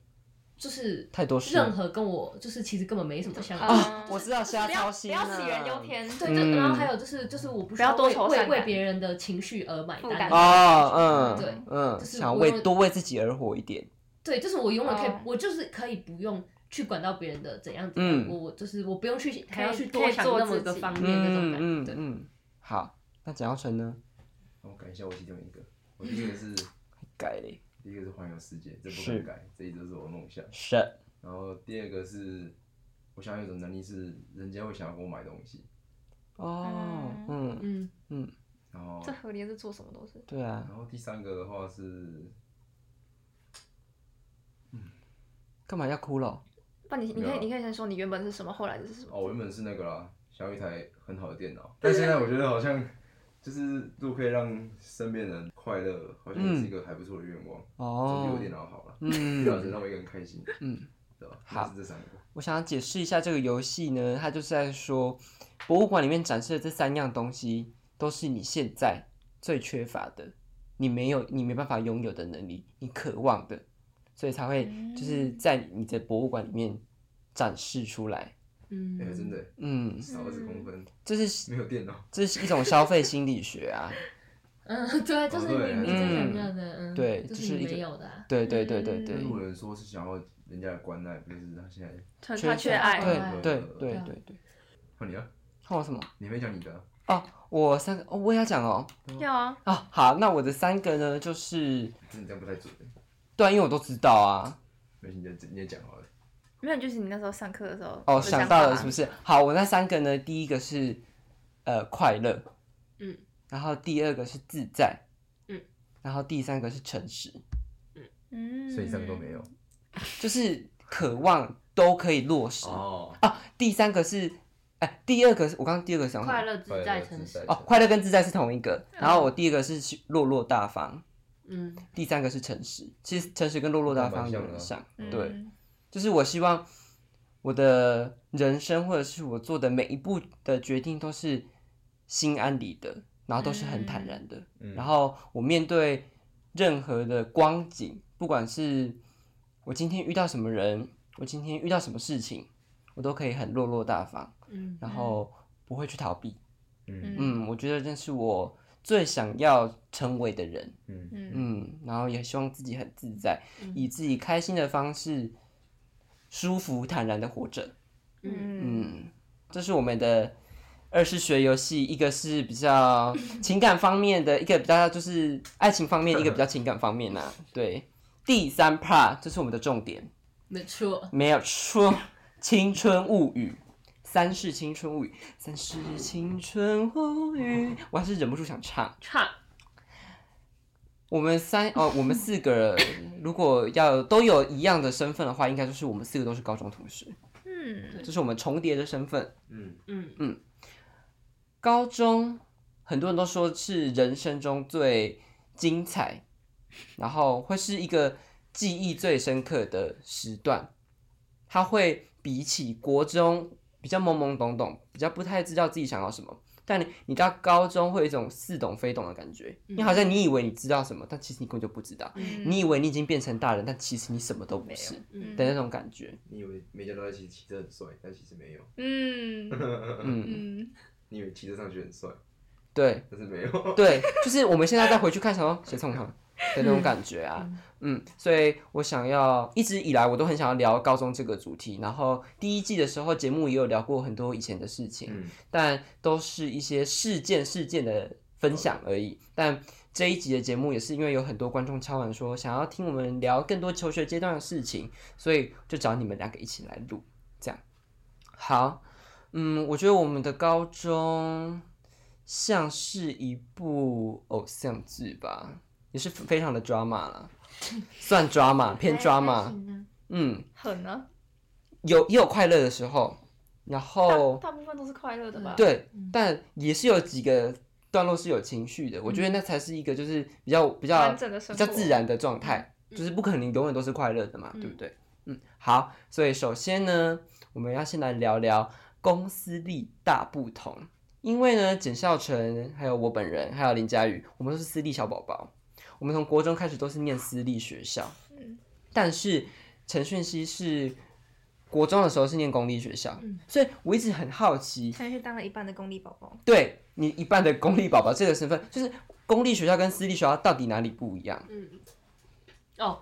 就是太多事，任何跟我就是其实根本没什么相关啊！我知道瞎操心，不要杞人忧天。对，就然后还有就是就是我不需要多为为别人的情绪而买单哦！嗯，对，嗯，想为多为自己而活一点。对，就是我永远可以，我就是可以不用去管到别人的怎样怎样，我我就是我不用去还要去多想那么个方面那种感觉。嗯嗯，好，那蒋耀成呢？我改一下我其中一个，我第一个是 (laughs) 改嘞。第一个是环游世界，这不能改，这一直是我的梦想。是。然后第二个是，我想要有种能力，是人家会想要给我买东西。哦，嗯嗯嗯。然后。这合理是做什么都是。对啊。然后第三个的话是，嗯，干嘛要哭了？不，你你可以你可以先说你原本是什么，后来的是什么？哦，我原本是那个啦，想要一台很好的电脑，(laughs) 但现在我觉得好像。就是如果可以让身边人快乐，好像也是一个还不错的愿望。哦，总比我电脑好了。嗯，至少能让我一个人开心。嗯，对吧？好，这三个。我想要解释一下这个游戏呢，它就是在说，博物馆里面展示的这三样东西，都是你现在最缺乏的，你没有，你没办法拥有的能力，你渴望的，所以才会就是在你的博物馆里面展示出来。嗯，哎，真的，嗯，少二十公分，这是没有电脑，(laughs) 这是一种消费心理学啊。(laughs) 嗯，对，就是你你最想要的，嗯，对，就是没有的，对对对对对。有人说是想要人家的关爱，不是他现在他缺爱，对对对对对。换你啊？换我什么？你没讲你的哦，我三个哦，我也要讲哦。要啊。哦，好，那我的三个呢，就是。你这样不太准。对啊，因为我都知道啊。没事，你你也讲好了。没有，就是你那时候上课的时候哦，想到了是不是？好，我那三个呢，第一个是呃快乐，嗯，然后第二个是自在，嗯然后第三个是诚实，嗯，所以三个都没有。就是渴望都可以落实。哦，啊，第三个是，哎，第二个是我刚刚第二个想快乐自在诚实。哦，快乐跟自在是同一个。然后我第一个是落落大方，嗯，第三个是诚实。其实诚实跟落落大方有点像，嗯对，就是我希望我的人生或者是我做的每一步的决定都是心安理得，然后都是很坦然的。嗯然后我面对任何的光景，不管是我今天遇到什么人，我今天遇到什么事情，我都可以很落落大方，嗯，然后不会去逃避。嗯嗯，我觉得这是我最想要成为的人。嗯嗯嗯，然后也希望自己很自在，嗯以自己开心的方式，舒服坦然的活着。嗯嗯嗯，这是我们的二是学游戏，一个是比较 (laughs) 情感方面的，一个比较就是爱情方面，(laughs) 一个比较情感方面呐、对，第三 part 这是我们的重点，没错。没有错，《青春物语》。三是青春物语，三是青春物语，我还是忍不住想唱。唱，我们三哦，我们四个人如果要都有一样的身份的话，应该就是我们四个都是高中同学，嗯这是我们重叠的身份。嗯嗯嗯高中很多人都说是人生中最精彩，然后会是一个记忆最深刻的时段。它会比起国中比较懵懵懂懂，比较不太知道自己想要什么。但你你到高中会有一种似懂非懂的感觉，你好像你以为你知道什么，但其实你根本就不知道。嗯你以为你已经变成大人，但其实你什么都不是嗯的那种感觉。你以为每家都在骑骑车很帅，但其实没有。嗯嗯，嗯，(laughs) 你以为骑车上去很帅，对但是没有。对，就是我们现在再回去看，什么谁冲他 (laughs) 的那种感觉啊。嗯，所以我想要一直以来我都很想要聊高中这个主题，然后第一季的时候节目也有聊过很多以前的事情，嗯但都是一些事件事件的分享而已。但这一集的节目也是因为有很多观众敲完说想要听我们聊更多求学阶段的事情，所以就找你们两个一起来录，这样。好，嗯，我觉得我们的高中像是一部偶像剧吧，也是非常的 drama 啦，算 drama (laughs) 偏 drama，嗯，狠啊！有也有快乐的时候，然后大大部分都是快乐的吧？，对，但也是有几个段落是有情绪的，我觉得那才是一个就是比较比较比较自然的状态，就是不可能永远都是快乐的嘛，对不对？嗯，好，所以首先呢，我们要先来聊聊公司力大不同，因为呢，简孝成还有我本人还有林佳宇，我们都是私立小宝宝，我们从国中开始都是念私立学校，嗯但是陈讯熙是国中的时候是念公立学校，所以我一直很好奇，陈旭当了一半的公立宝宝。对你一半的公立宝宝这个身份，就是公立学校跟私立学校到底哪里不一样？嗯，哦，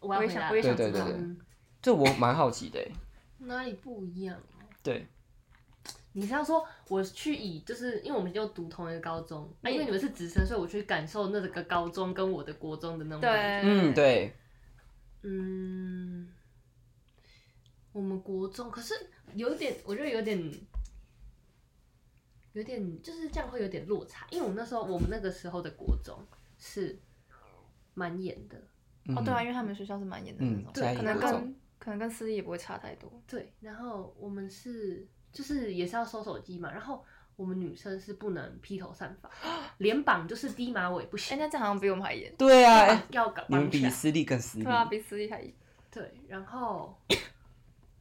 我也想，我也想知道对对对。嗯这我蛮好奇的欸。哪里不一样？对，你是要说我去以，就是因为我们就读同一个高中，啊，因为你们是直升，所以我去感受那个高中跟我的国中的那种感觉。对，嗯，对，嗯，我们国中可是有点，我觉得有点，有点就是这样会有点落差，因为我们那时候我们那个时候的国中是蛮严的，哦对啊，因为他们学校是蛮严的嗯那种，嘉义可能国中跟可能跟私立也不会差太多。对，然后我们是就是也是要收手机嘛，然后我们女生是不能披头散发，连绑就是低马尾不哎，行，那这好像比我们还严。对啊，哎、要搞你们绑起来。比私立更私立对。啊，比私立还严。对，然后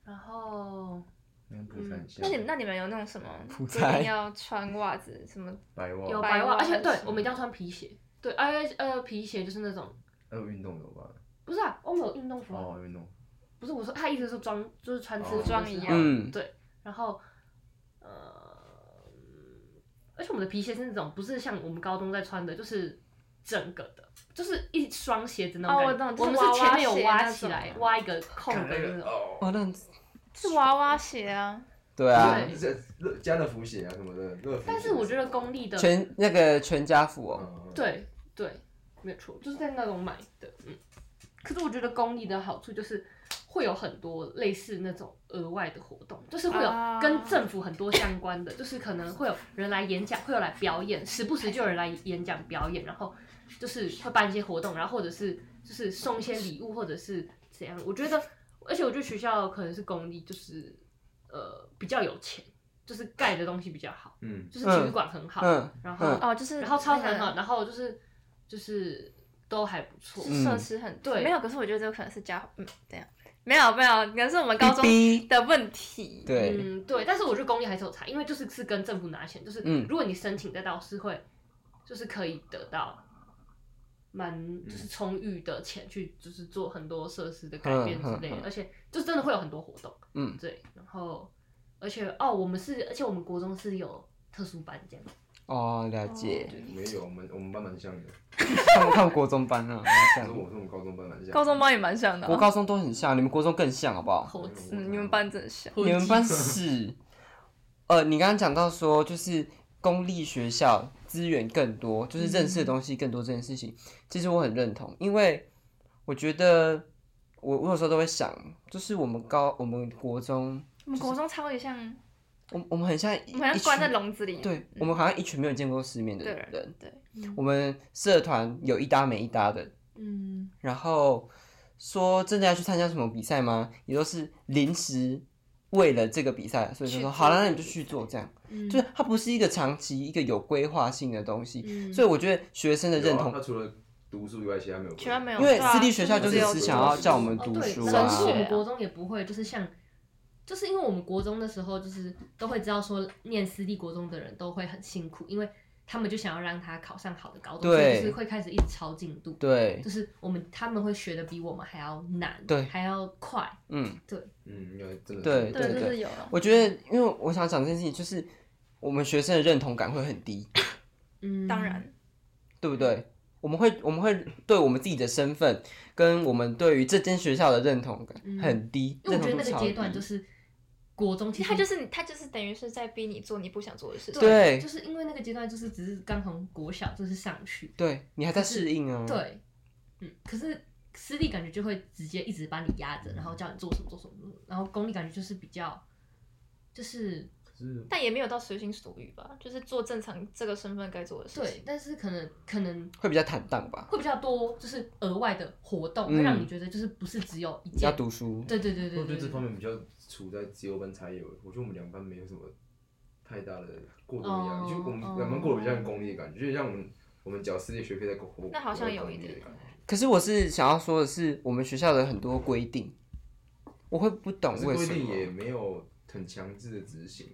然后跟菩萨很像那你们那你们有那种什么普规菜定要穿袜子什么？白袜，有白袜，袜而且对我们一定要穿皮鞋。对，呃呃，皮鞋就是那种，还有运动的吧？不是啊，我们有运动服啊，哦，运动。不是我说他意思是装，就是穿制服哦的装一样嗯对，然后呃，而且我们的皮鞋是那种不是像我们高中在穿的，就是整个的，就是一双鞋子那种哦感觉。我懂就是娃娃我们是前面有挖起来，挖一个空的那种。哦，哦，那是娃娃鞋啊。对啊，家乐福鞋啊什么的，乐福。但是我觉得公立的，全那个全家福哦，嗯，对对，没有错，就是在那种买的，嗯。可是我觉得公立的好处就是会有很多类似那种额外的活动，就是会有跟政府很多相关的，就是可能会有人来演讲，会有来表演，时不时就有人来演讲表演，然后就是会办一些活动，然后或者是就是送一些礼物，或者是怎样。我觉得，而且我觉得学校可能是公立，就是呃比较有钱，就是盖的东西比较好，嗯，就是体育馆很好，然后哦就是然后操场很好，然后就是就是都还不错，设施很对，没有，可是我觉得这个可能是家嗯这样。没有没有，可能是我们高中的问题。对，嗯对，但是我觉得公立还是有差，因为就是是跟政府拿钱，就是如果你申请得到，是会就是可以得到蛮就是充裕的钱去就是做很多设施的改变之类的，而且就真的会有很多活动。嗯，对，然后而且哦，我们是而且我们国中是有特殊班这样。哦，了解。没有，我们我们班蛮像的。他们 (laughs) 看国中班啊，蛮像。我跟我们高中班蛮像。高中班也蛮像的。我高中都很像，你们国中更像，好不好？猴子，你们班真像。你们班是，(laughs) 呃，你刚刚讲到说，就是公立学校资源更多，就是认识的东西更多这件事情，其实我很认同，因为我觉得我我有时候都会想，就是我们高我们国中，我们国中超级像。我我们很像，我们像关在笼子里。对，我们好像一群没有见过世面的人。对，我们社团有一搭没一搭的。嗯。然后说真的要去参加什么比赛吗？也都是临时为了这个比赛，所以就说好了，那你就去做这样。嗯。就是它不是一个长期、一个有规划性的东西。嗯。所以我觉得学生的认同，他除了读书以外，其他没有。其他没有。因为私立学校就是只想要叫我们读书啊。是我们国中也不会，就是像。就是因为我们国中的时候，就是都会知道说，念私立国中的人都会很辛苦，因为他们就想要让他考上好的高中，所以就是会开始一直超进度。对，就是我们他们会学的比我们还要难，对，还要快。嗯，对，嗯，应该真的。对对对，我觉得，因为我想讲这件事情，就是我们学生的认同感会很低。嗯，当然，对不对？我们会，我们会对我们自己的身份跟我们对于这间学校的认同感很低。因为我觉得那个阶段就是。国中其实他就是他就是等于是在逼你做你不想做的事情，对，就是因为那个阶段就是只是刚从国小就是上去，对你还在适应啊，对，嗯，可是私立感觉就会直接一直把你压着，然后叫你做什么做什么，然后公立感觉就是比较就是。但也没有到随心所欲吧，就是做正常这个身份该做的事情。对，但是可能可能会比较坦荡吧，会比较多，就是额外的活动，会让你觉得就是不是只有一件要读书。对对对对。我觉得这方面比较处在自由班才有，我觉得我们两班没有什么太大的过度压力，就我们两班过得比较像公立的感觉，就像我们我们缴私立学费在过。那好像有一点。可是我是想要说的是，我们学校的很多规定，我会不懂为什么。规定也没有很强制的执行。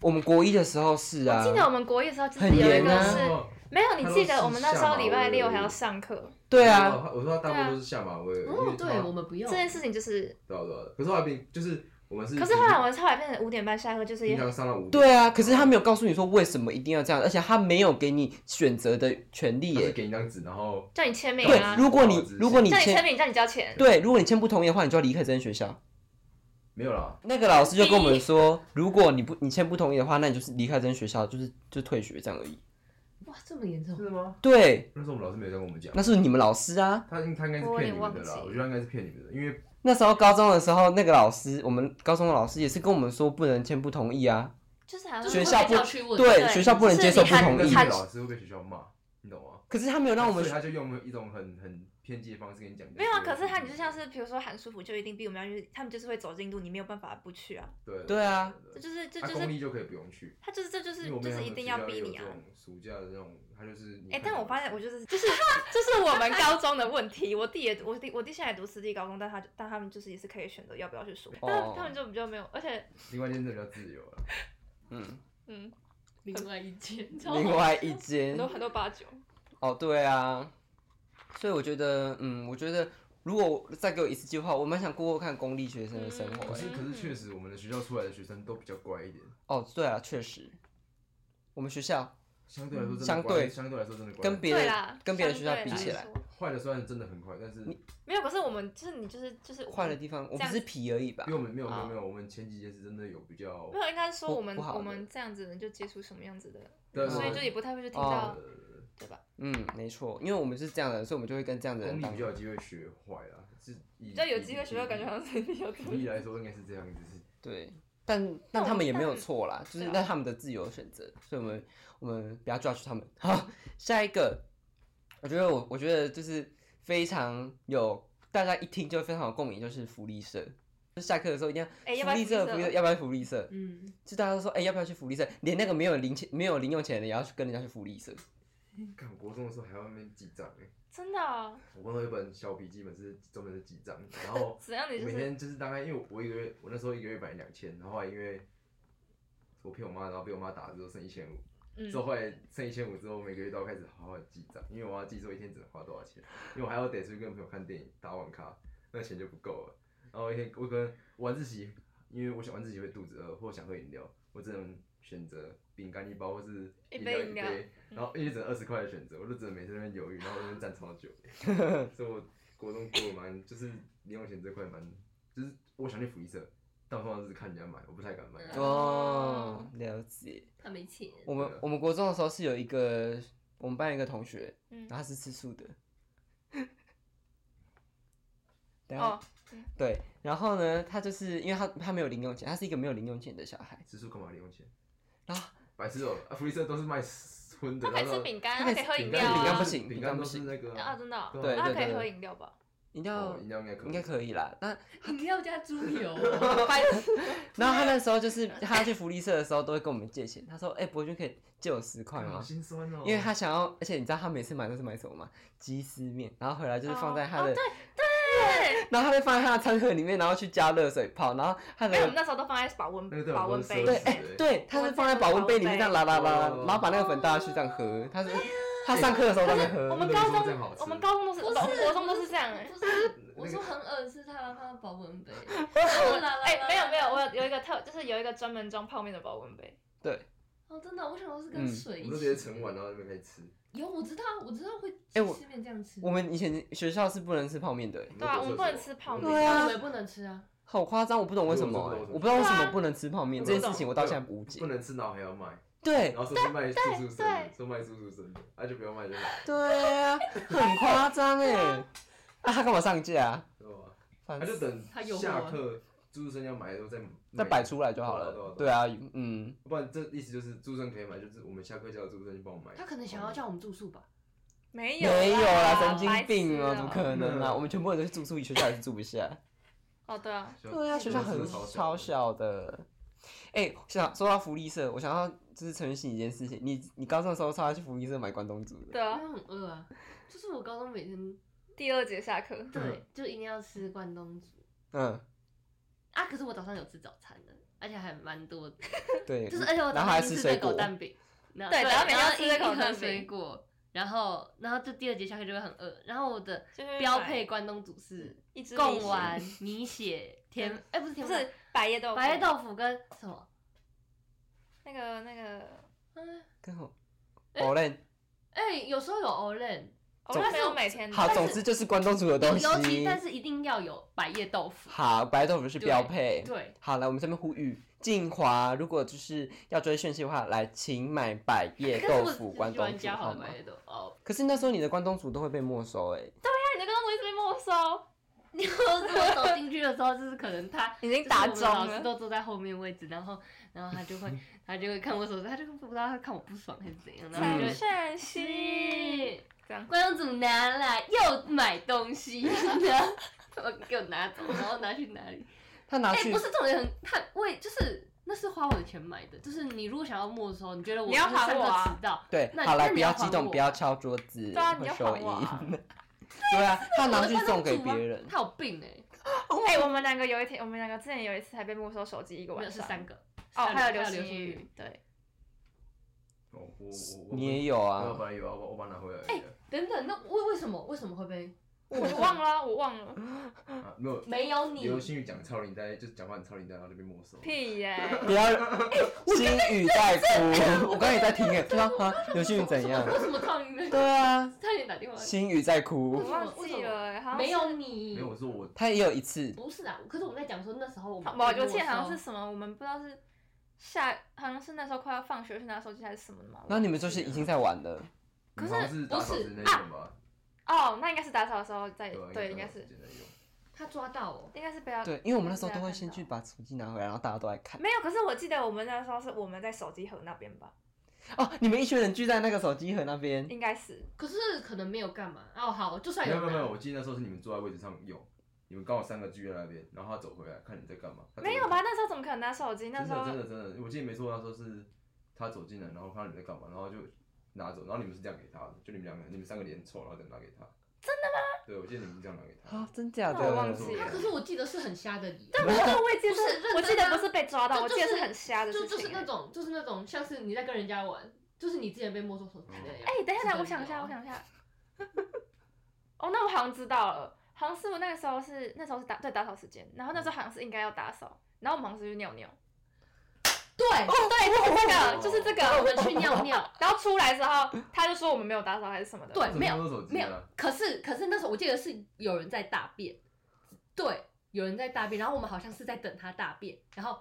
我们国一的时候是啊，我记得我们国一的时候就是有一个是，没有你记得我们那时候礼拜六还要上课。对啊，我说他大部分都是下马威，哦，对我们不用这件事情就是，对啊对啊，可是后来变就是我们是，可是后来我们后来变成五点半下课，就是经常上到五点。对啊，可是他没有告诉你说为什么一定要这样，而且他没有给你选择的权利耶，给你张纸，然后叫你签名啊。对，如果你如果你签名，叫你交钱。对，如果你签不同意的话，你就要离开这间学校。没有了。那个老师就跟我们说，如果你不你签不同意的话，那你就是离开这间学校，就是就退学这样而已。哇，这么严重？是吗？对。那时候我们老师没有跟我们讲。那是你们老师啊。他应他应该是骗你们的啦，我觉得应该是骗你们的，因为那时候高中的时候，那个老师，我们高中的老师也是跟我们说不能签不同意啊。就是学校不，对学校不能接受不同意。老师会被学校骂，你懂吗？可是他没有让我们，所以他就用一种很很。偏激的方式跟你讲，没有啊。可是他，你就像是比如说韩舒服，就一定逼我们要去，他们就是会走进度，你没有办法不去啊。对对啊，这就是这就是。公立就可以不用去。他就是这就是就是一定要逼你啊。暑假的那种，他就是。哎，但我发现我就是就是 (laughs) 就是我们高中的问题。我弟也我弟我弟现在读私立高中，但他但他们就是也是可以选择要不要去暑，但他们就比较没有，而且。另外一间比较自由了。嗯嗯，另外一间。另外一间。很多很多八九。哦，对啊。所以我觉得，嗯，我觉得如果再给我一次机会，我蛮想过过看公立学生的生活。可是，可是确实，我们的学校出来的学生都比较乖一点。哦，对啊，确实，我们学校相对来说，相对相对来说真的乖。跟别的跟别的学校比起来，坏的虽然真的很快，但是 (laughs) 没有。可是我们就是你就是就是坏的地方，我不是皮而已吧？因为我们没有没有没有，我们前几届是真的有比较没有，应该说我们我们这样子就接触什么样子的，所以就也不太会去听到。对吧？嗯，没错，因为我们是这样的，所以我们就会跟这样的人当比。较有机会学坏啦，是比较有机会学到，感觉好像是你有举例来说应该是这样子，对，但但他们也没有错啦，就是那他们的自由选择，所以我们我们不要 judge 他们。好，下一个，我觉得我我觉得就是非常有大家一听就非常有共鸣，就是福利社。就下课的时候一定要哎要不要福利社，福利社福利社要不要福利社？嗯，就大家都说，哎、要不要去福利社？连那个没有零钱、没有零用钱的也要去跟人家去福利社。(laughs) 看我国中的时候还要那边记账哎，真的啊？我国中有一本小笔记本是专门是记账，然后 (laughs) 怎样？你就是每天就是大概，因为我一个月，我那时候一个月本来两千，然后因为我骗我妈，然后被我妈打之后剩一千五，嗯之后后来剩一千五之后，每个月都要开始好好的记账，因为我要记说一天只能花多少钱，因为我还要得出去跟朋友看电影、打网咖，那钱就不够了。然后一天我可能晚自习，因为我想晚自习会肚子饿或想喝饮料，我只能选择饼干一包或是一饮料杯饮料一杯，然后因为只能二十块的选择，我就只能每次在那边犹豫，然后在那边站超久，(laughs) 所以我国中过得蛮就是零用钱这块蛮，就是我想去福利社，但我通常是看人家买，我不太敢买。嗯哦，了解。他没钱，我们我们国中的时候是有一个我们班一个同学，嗯然后他是吃素的。(laughs) 然后哦，对，然后呢，他就是因为他他没有零用钱，他是一个没有零用钱的小孩。吃素干嘛零用钱？然后白痴哦、啊，福利社都是卖荤的，他可以吃饼干，他可以喝饮料啊。饼干不行饼饼干都是干不行那个啊，真的哦。对那他可以喝饮料吧？饮料哦饮料应该可以应该可以啦。那 (laughs) 饮料加猪油，(laughs) 白 (laughs) 然后他那时候就是他去福利社的时候都会跟我们借钱，他说：“哎、博君可以借我十块吗？”心酸哦、因为他想要，而且你知道他每次买都是买什么吗？鸡丝面，然后回来就是放在他的，哦对对，然后他会放在他的餐盒里面，然后去加热水泡，然后他哎，我们那时候都放在保温保温杯。对，哎、对，他是放在保温杯里面这样拉拉拉然后把那个粉倒下去这样喝，他是他上课的时候在喝，我们高中我们高中都是，不是我们国中都是这样哎。不是，我说很恶心他他的保温杯，哎 (laughs) 哎，没有没有，我有有一个特，就是有一个专门装泡面的保温杯。对，哦，真的，我想到是嗯。跟水一起，我直接盛碗，然后那边可以吃。有我知道，我知道会哎我吃面这样吃，我们以前学校是不能吃泡面的，对啊，我们不能吃泡面。对啊我们也不能吃啊，好夸张，我不懂为什么、我欸，我不知道为什么不能吃泡面、这件事情，我到现在无解不。能吃，然后还要卖，对然后说是卖住宿生的，说卖住宿生的，那就不要卖就好，对啊，很夸张哎，啊他干嘛上架啊？对吧？他就等下课住宿生要买的时候再再摆出来就好了。对对啊，啊，嗯，不然这意思就是住宿生可以买，就是我们下课叫住宿生去帮我买。他可能想要叫我们住宿吧，没有没有啦，神经病啊，怎么可能啊？嗯我们全部人都去住宿，学校也是住不下。(laughs) 哦，对啊，对啊，学校很超小的。哎，想说到福利社，我想要就是陈奕迅一件事情，你你高中的时候超爱去福利社买关东煮的。对啊很饿啊，(laughs) 就是我高中每天第二节下课，对就一定要吃关东煮嗯，啊，可是我早上有吃早餐的，而且还蛮多的，(laughs) 对。就是而且我早上吃水果狗蛋饼，(laughs) 然后对然后每天要吃一一盒的狗蛋饼水果。然后，然后就第二节下课就会很饿。然后我的就是标配关东煮是一只贡丸、米血、甜，哎，不是甜不不是白叶豆腐，白叶豆腐跟什么？那个那个，嗯，跟我哎 o l e 哎，有时候有 Olen，我们没有每天的好，总之就是关东煮的东西尤其但。是一定要有百叶豆腐。好，百叶豆腐是标配。对，好，来我们这边呼吁静华，如果就是要追炫系的话，来请买百叶豆腐关东煮好吗。可是那时候你的关东煮都会被没收哎、那你的关东煮一直被没收，(laughs) 你有时候走进去的时候，就是可能他已经打就是钟我们老师了。都坐在后面位置，然后然后他就会 (laughs) 他就会看我手机，他就不知道他看我不爽还是怎样，然后他就嗯会善心，这样关东煮拿来又买东西，(laughs) 然后我给我拿走，然后拿去哪里？哎、他拿去、不是重点很，他为就是那是花我的钱买的，就是你如果想要没收，你觉得我上课迟到，对，那好来不要激动，不要敲桌子，对啊，你要收音。还我啊！(laughs) 对啊，他拿去送给别人。他有病哎、(laughs) 哎，我们两个有一天，我们两个之前有一次还被没收手机一个晚上。是三个，哦，还有流星星雨，对，哦，我我我你也有我啊？本来有啊，我我把它拿回来了。等等，那为为什么为什么会被？我忘了啊，我忘了，啊，没有。没有你，流星雨讲超龄呆，就是讲话很超龄呆，然后就被没收。屁耶！不要，心雨在哭。(laughs) 我刚才也在听哎，对啊，啊，刘星宇怎样？为什么唱音乐？对啊，差点打电话。心雨在哭我。忘记了哎，好像没有你，没有，我说我他也有一次，不是啊。可是我们在讲说那时候我们我记得好像是什么，我们不知道是下，好像是那时候快要放学去拿手机还是什么的嘛。然后你们就是已经在玩了。可是不是打扫时那用吧？哦，那应该是打扫的时候在，对啊对，应该是，他抓到我，应该是被他。对，因为我们那时候都会先去把手机拿回来，然后大家都来看。没有，可是我记得我们那时候是我们在手机盒那边吧？哦，你们一群人聚在那个手机盒那边，应该是。可是可能没有干嘛哦，好，就算没有没有没有，我记得那时候是你们坐在位置上用，你们刚好三个聚在那边，然后他走回来看你在干嘛。没有吧？那时候怎么可能拿手机？那时候真的真的真的，我记得没错，那时候是他走进来，然后看到你在干嘛，然后就拿走，然后你们是这样给他的，就你们两个，你们三个连凑，然后再拿给他。真的吗？对，我记得你们是这样拿给他。啊，真假的？我忘记他可是我记得是很瞎的理，对，我我也记不是得，我记得不是被抓到，我记得是很瞎的就事情。就是那种就是那种像是你在跟人家玩，就是你之前被没收手机的样。哎，等一下，我想一下，我想一下。(laughs) 哦，那我好像知道了，好像是我那个时候是那时候是打在打扫时间，然后那时候好像是应该要打扫，然后我们好像是去尿尿。对，对，就是这个，就是这个，我们去尿尿，然后出来之后，他就说我们没有打扫还是什么的。对，没有没有。可是可是那时候我记得是有人在大便，对，有人在大便，然后我们好像是在等他大便，然后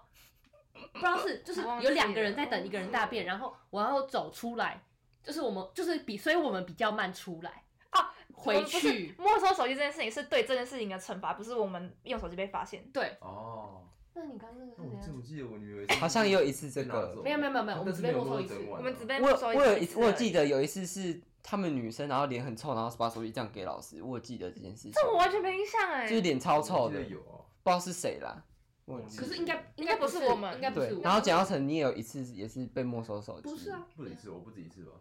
不知道是就是有两个人在等一个人大便，然后我要走出来，就是我们就是比，所以我们比较慢出来啊，回去没收手机这件事情是对这件事情的惩罚，不是我们用手机被发现。对，哦。那你刚刚那个是怎样？我记得我女儿好像也有一次这个，没有没有没有没有，我们只被没收一次，我们只被我我有一次我有记得有一次是他们女生，然后脸很臭，然后把手机这样给老师，我记得这件事情。这我完全没印象哎，就是脸超臭的，有不知道是谁啦。可是应该应该不是我们，应该不是。然后蒋耀成，你也有一次也是被没收手机，不是啊，不止一次，我不止一次吧。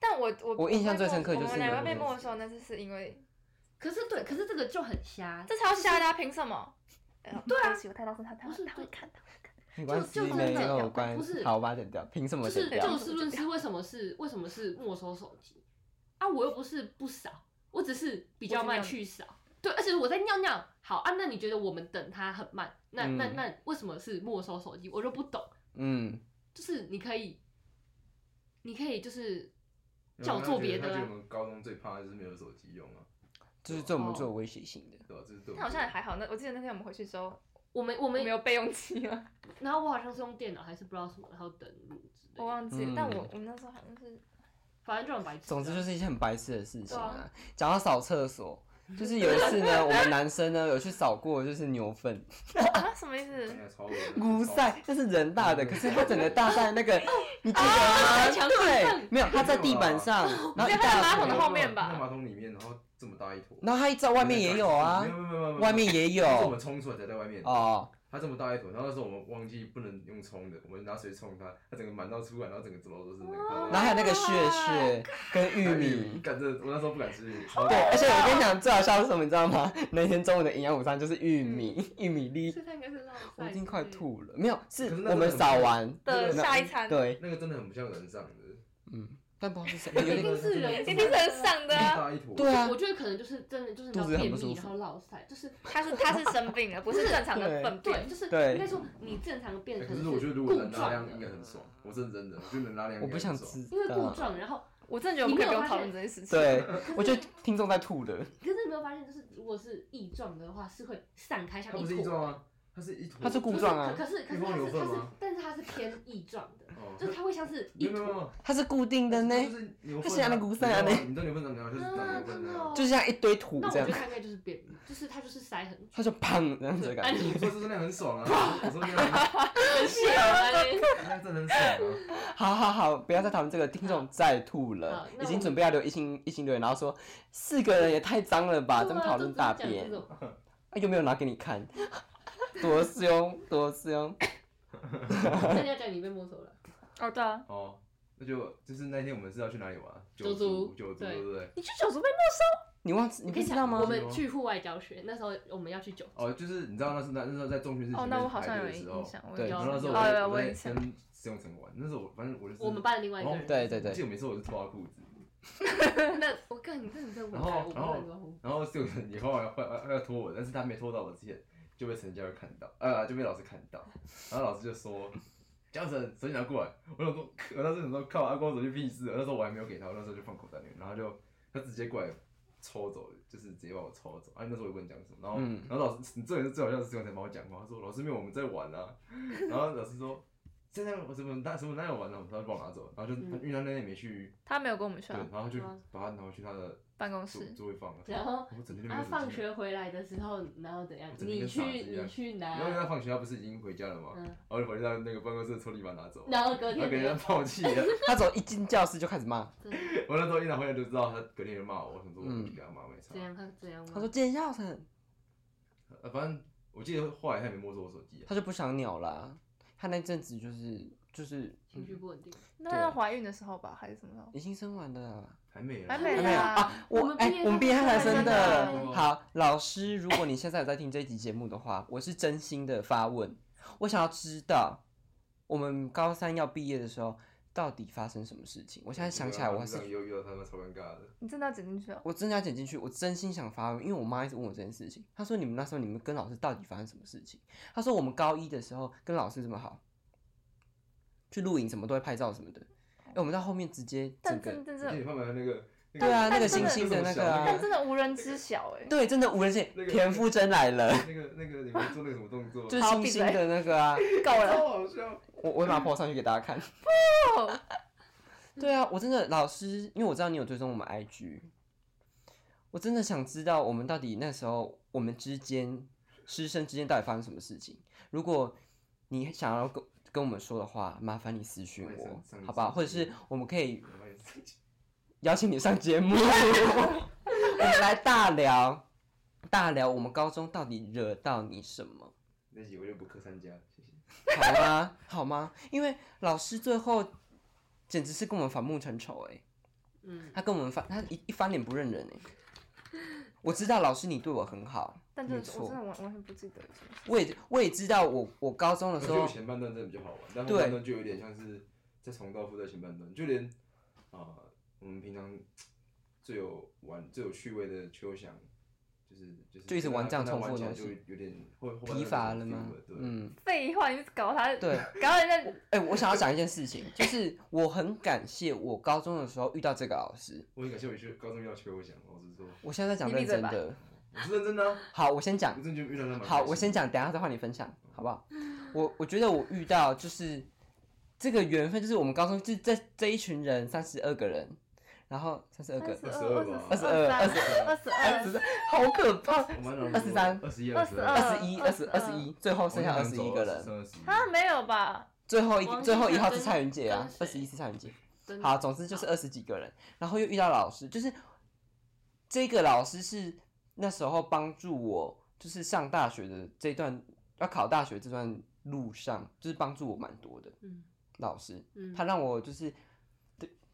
但我我我印象最深刻就是我们两个被没收，那次是因为，可是对，可是这个就很瞎，这超瞎的，凭什么？对啊，我太大声，他他他会看，他会看。(laughs) 没关系，没有关系。好，我把它剪掉。凭什么剪掉？就是就事论事，为什么是为什么是没收手机？啊，我又不是不扫，我只是比较慢去扫。对，而且我在尿尿。好啊，那你觉得我们等他很慢？那那那为什么是没收手机？我就不懂。嗯，就是你可以，你可以就是叫我做别的。他觉得我们高中最怕就是没有手机用啊，就是对我们最有威胁性的，对吧？这是对。他好像也还好，那我记得那天我们回去的时候。我们我们没有备用机啊，(laughs) 然后我好像是用电脑还是不知道什么，然后登录之类。我忘记了，但我我们那时候好像是，反正就很白痴。总之就是一些很白痴的事情啊。讲到扫厕所，就是有一次呢，(laughs) 我们男生呢有去扫过，就是牛粪。啊？什么意思？古塞，那是人大的，可是他整个大在那个，(laughs) 你记得吗？对，没有，他在地板上，然后在马桶的后面吧。在马桶里面，然后。这么大一坨，然后他一在外面也有啊，没有没有没有，外面也有，我们冲出来才在外面哦。它这么大一坨，然后那时候我们忘记不能用冲的，我们拿水冲它，它整个满到出来，然后整个怎么都是那个。然后还有那个血血跟玉米，感觉我那时候不敢吃玉米。对，而且我跟你讲最好笑是什么，你知道吗？(laughs) 那天中午的营养午餐就是玉米玉米粒。我已经快吐了，没有，是我们扫完的下一餐。对，那个真的很不像人上的，嗯。但不知道是谁，(laughs) 一定是人，一定是人上的。对啊，我觉得可能就是真的就是你便秘，然后落塞，就是他是他是生病了，不是正常的粪便。对，就是应该说你正常的便可是我觉得如果能拉量应该很爽，我是真的，我觉得能拉量。我不想吃，因为固状，然后我真的觉得我们可以不用讨论这件事情。对，(laughs) 我觉得听众在吐的。可是你没有发现，就是如果是异状的话，是会散开像一坨。它是一坨，它是固状啊。可是可是它是它是，但是它是偏异状的，就是它会像是一坨。它是固定的呢，它像那个骨散啊呢。你知道牛粪长怎样？就是像一堆土这样。那我觉得应该就是便秘，就是它就是塞很。它就砰这样子感觉。你说这真的很爽啊！我说很爽啊！那真的很爽啊！好好好，不要再讨论这个，听众再吐了，已经准备要留一星一星留言，然后说四个人也太脏了吧？怎么讨论大便？啊，又没有拿给你看。(laughs) 多凶，多凶！那你要讲你被没收了？哦，对啊。哦，那就就是那天我们是要去哪里玩？九族，九族，对不对？你去九族被没收？你忘你不知道吗？我们去户外教学，那时候我们要去九族。哦，就是你知道那是那那时候在中学是哦，那我好像有印象。对，然后那时候我在跟石永成玩，那时候我反正我就是我们班的另外一个人。对对对。记得每次我是脱他裤子。(laughs) 那我看你真的在玩。然后然后然后石永成以后要要要脱我，但是他没脱到我之前。就被陈教授看到，呃，就被老师看到，然后老师就说：“江晨，手机拿过来。”我想说，我当时想说，靠，阿光手机屁事？那时候我还没有给他，我那时候就放口袋里面，然后就他直接过来抽走，就是直接把我抽走。啊，那时候我也不能讲什么，然后，然后老师，你这也是最好笑的是，刚才帮我讲话，他说：“老师，没有我们在玩啊。”然后老师说：“现在我什么那什么那有玩呢？他就帮我拿走，然后就因为他那天没去，他没有跟我们去对啊，，然后就把他拿回去他的座办公室。座位放了。然后他。放学回来的时候，然后怎样你去你去拿然后他，放学他不是已经回家了吗？嗯然后就跑去他那个办公室的抽屉把它拿走，然后隔天然后给人家抛弃了。(laughs) 他走一进教室就开始骂，我那时候一拿回来就知道他隔天就骂我，我想说我给他骂没差怎。样他怎样吗？他说见校成，呃，反正我记得后来他也没没收我手机啊。他就不想鸟啦。他那阵子就是就是情绪不稳定。那要怀孕的时候吧，还是什么时候？已经生完了啦。还没还啦还没有啊，我哎，我们毕业还生才的。好，老师，如果你现在有在听这一集节目的话，我是真心的发问，我想要知道我们高三要毕业的时候到底发生什么事情。我现在想起来，我还是又遇到他们超尴尬的。你真的要剪进去哦？我真的要剪进去，我真心想发问，因为我妈一直问我这件事情。她说你们那时候你们跟老师到底发生什么事情？她说我们高一的时候跟老师这么好，去露营什么都会拍照什么的。哎、我们到后面直接整但个而且真真的那个，对啊，那个星星的那个啊但，真的无人知晓哎。对，真的无人知那，个田馥甄来了，那个那个你们做那个什么动作？就是星星的那个啊，(laughs) 够了，超好笑。我我会把它 po 上去给大家看。(laughs) 不对啊，我真的老师，因为我知道你有追踪我们 IG，我真的想知道我们到底那时候我们之间师生之间到底发生什么事情。如果你想要跟跟我们说的话，麻烦你私讯我好不好？或者是我们可以我也是邀请你上节目，(laughs) 我们来大聊大聊我们高中到底惹到你什么。那集我就不客参加了，谢谢。好吗？(laughs) 好吗？因为老师最后简直是跟我们反目成仇哎、嗯，他跟我们翻，他一一翻脸不认人哎、我知道老师你对我很好，但真的我真的完完全不记得。我也我也知道我我高中的时候前半段真的比较好玩，但后半段就有点像是在重蹈覆辙前半段，就连啊、我们平常最有玩最有趣味的秋想，就是就是就一直玩这样重复的东西就有点疲乏了吗？嗯，废话，你搞他，对，(laughs) 搞到人家哎、我想要讲一件事情，就是我很感谢我高中的时候遇到这个老师，我很感谢我去高中遇到秋想，老师说，我现在在讲认真的。我是认真的、啊，好，我先讲我，真觉得遇到他蛮好，我先讲，等一下再换你分享，好不好？我我觉得我遇到就是这个缘分，就是我们高中就这这一群人三十二个人，然后三十二个，22吧二十二、二十二二十二、二十好可怕，二十三。二十一、二十二。二十一、二十二十一，最后剩下二十一个人，啊，没有吧？最后一王最后一号跟是蔡云姐啊二十一是蔡云姐。好，总之就是二十几个人，然后又遇到老师，就是这个老师是那时候帮助我，就是上大学的这段要考大学这段路上，就是帮助我蛮多的嗯。老师，嗯，他让我就是对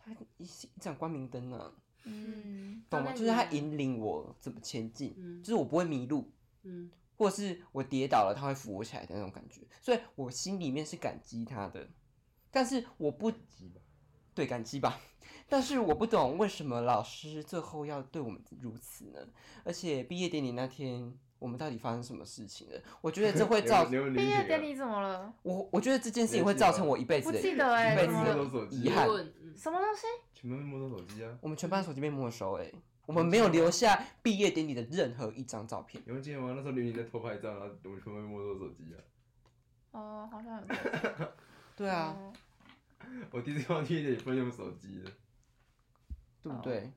他一一盏光明灯啊，嗯，懂吗？就是他引领我怎么前进，嗯。就是我不会迷路，嗯。或者是我跌倒了，他会扶我起来的那种感觉，所以我心里面是感激他的，但是我不对感激吧，(laughs) 但是我不懂为什么老师最后要对我们如此呢？而且毕业典礼那天，我们到底发生什么事情了？我觉得这会造 (laughs) 毕毕业典礼怎么了？我，我觉得这件事情会造成我一辈子不的记得哎，一辈子的遗憾。什么东西？全部摸到手机啊！我们全班手机被没收、欸，我们没有留下毕业典礼的任何一张照片。你们记得吗？那时候玲玲在偷拍照，然后我们全部被没收手机啊！哦，好像有。对啊，哦，我第一次看到毕业典礼不能用手机的，对不对？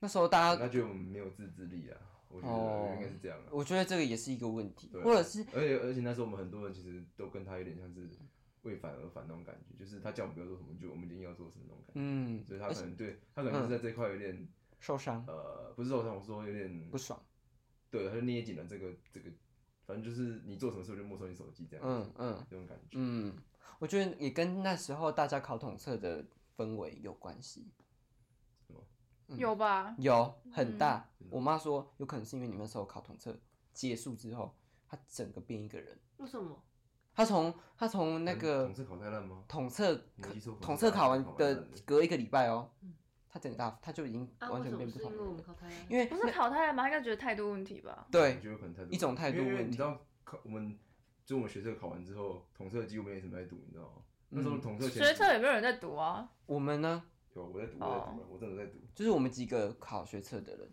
那时候大家，那觉得我们没有自制力啊，我觉哦得应该是这样啊。我觉得这个也是一个问题，或者是而且而且那时候我们很多人其实都跟他有点像是为反而反那种感觉，就是他叫我们不要做什么，就我们一定要做什么那种感觉。嗯，所以他可能对他可能是在这一块有点受伤呃，不是受伤，我说有点不爽，对，他就捏紧了这个这个，反正就是你做什么事我就没收你手机这样子，嗯嗯这种感觉。嗯，我觉得也跟那时候大家考统测的氛围有关系，有吧？有很大。我妈说有可能是因为你们那时候考统测结束之后，她整个变一个人。为什么？她从他从那个统测考太烂吗？统测统测考完的隔一个礼拜哦，他整个大他就已经啊，完全变不同人是因为我们。考太？因为不是考太烂吧？他应该觉得态度问题吧？我对觉得有可能态度一种态度问题你知道考我们就我们学测考完之后，统测几乎没什么在读，你知道吗？那嗯时候统测前学测有没有人在读啊？我们呢，有我在读，我在读，我真的在读，就是我们几个考学测的人，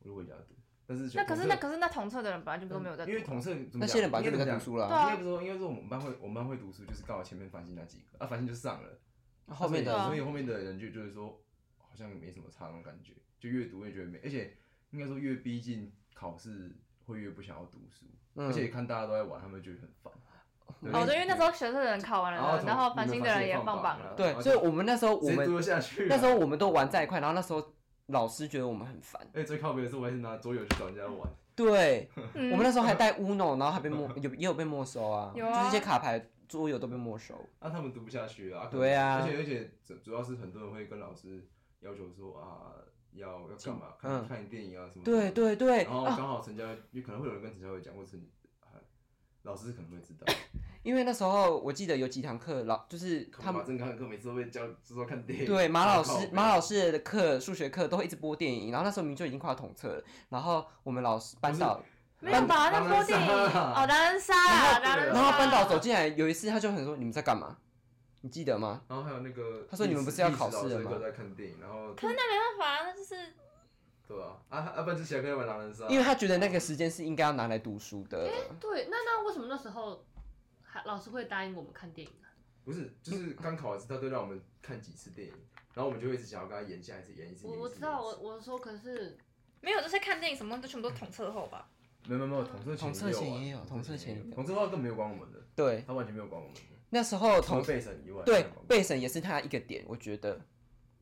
我就回家读。但是那可是那可是那同测的人本来就都没有在读，因为同测那些人本来就读书了。应该不是说，应该说我们班会我们班会读书，就是刚好前面繁星那几个，啊繁星就上了，后面的所以后面的人就就是说好像没什么差那种感觉，就越读越觉得没，而且应该说越逼近考试会越不想要读书，而且看大家都在玩，他们就很烦。哦，对，因为那时候学测的人考完了，然后繁星的人也放榜了，对，所以我们那时候我们那时候我们都玩在一块，然后那时候。老师觉得我们很烦。哎，最靠边的是我还是拿桌游去找人家玩。对，我们那时候还带 Uno，然后还被没 (laughs) 有也有被没收啊，就是一些卡牌桌游都被没收。那他们读不下去啊。对啊。而且而且主主要是很多人会跟老师要求说啊，要要干嘛？看看电影啊什么。对对对。然后刚好陈家，有可能会有人跟陈家伟讲，或是老师可能会知道。(laughs) 因为那时候我记得有几堂课老就是他们马正康的课每次都会教说看电影。对马老师马老师的课数学课都会一直播电影，然后那时候明就已经快要统测了，然后我们老师班导没有把那播电影 (laughs) 哦狼人杀啊，然后班导走进来有一次他就很说你们在干嘛？你记得吗？然后还有那个他说你们不是要考试了吗？在看电影，然后可是那没办法，那就是对啊啊啊！不然之前可以玩狼人杀，因为他觉得那个时间是应该要拿来读书的。哎对，那那为什么那时候还？老师会答应我们看电影啊？不是，就是刚考完试，他都让我们看几次电影，然后我们就会一直想要跟他演下一次，演一次。我我知道，我我说可是没有，就是看电影什么都全部都统测后吧？没有没有没有，统测统测前也有，统测前统测后更没有管我们的，对，他完全没有管我们的。那时候统备审以外，对备审也是他一个点，我觉得，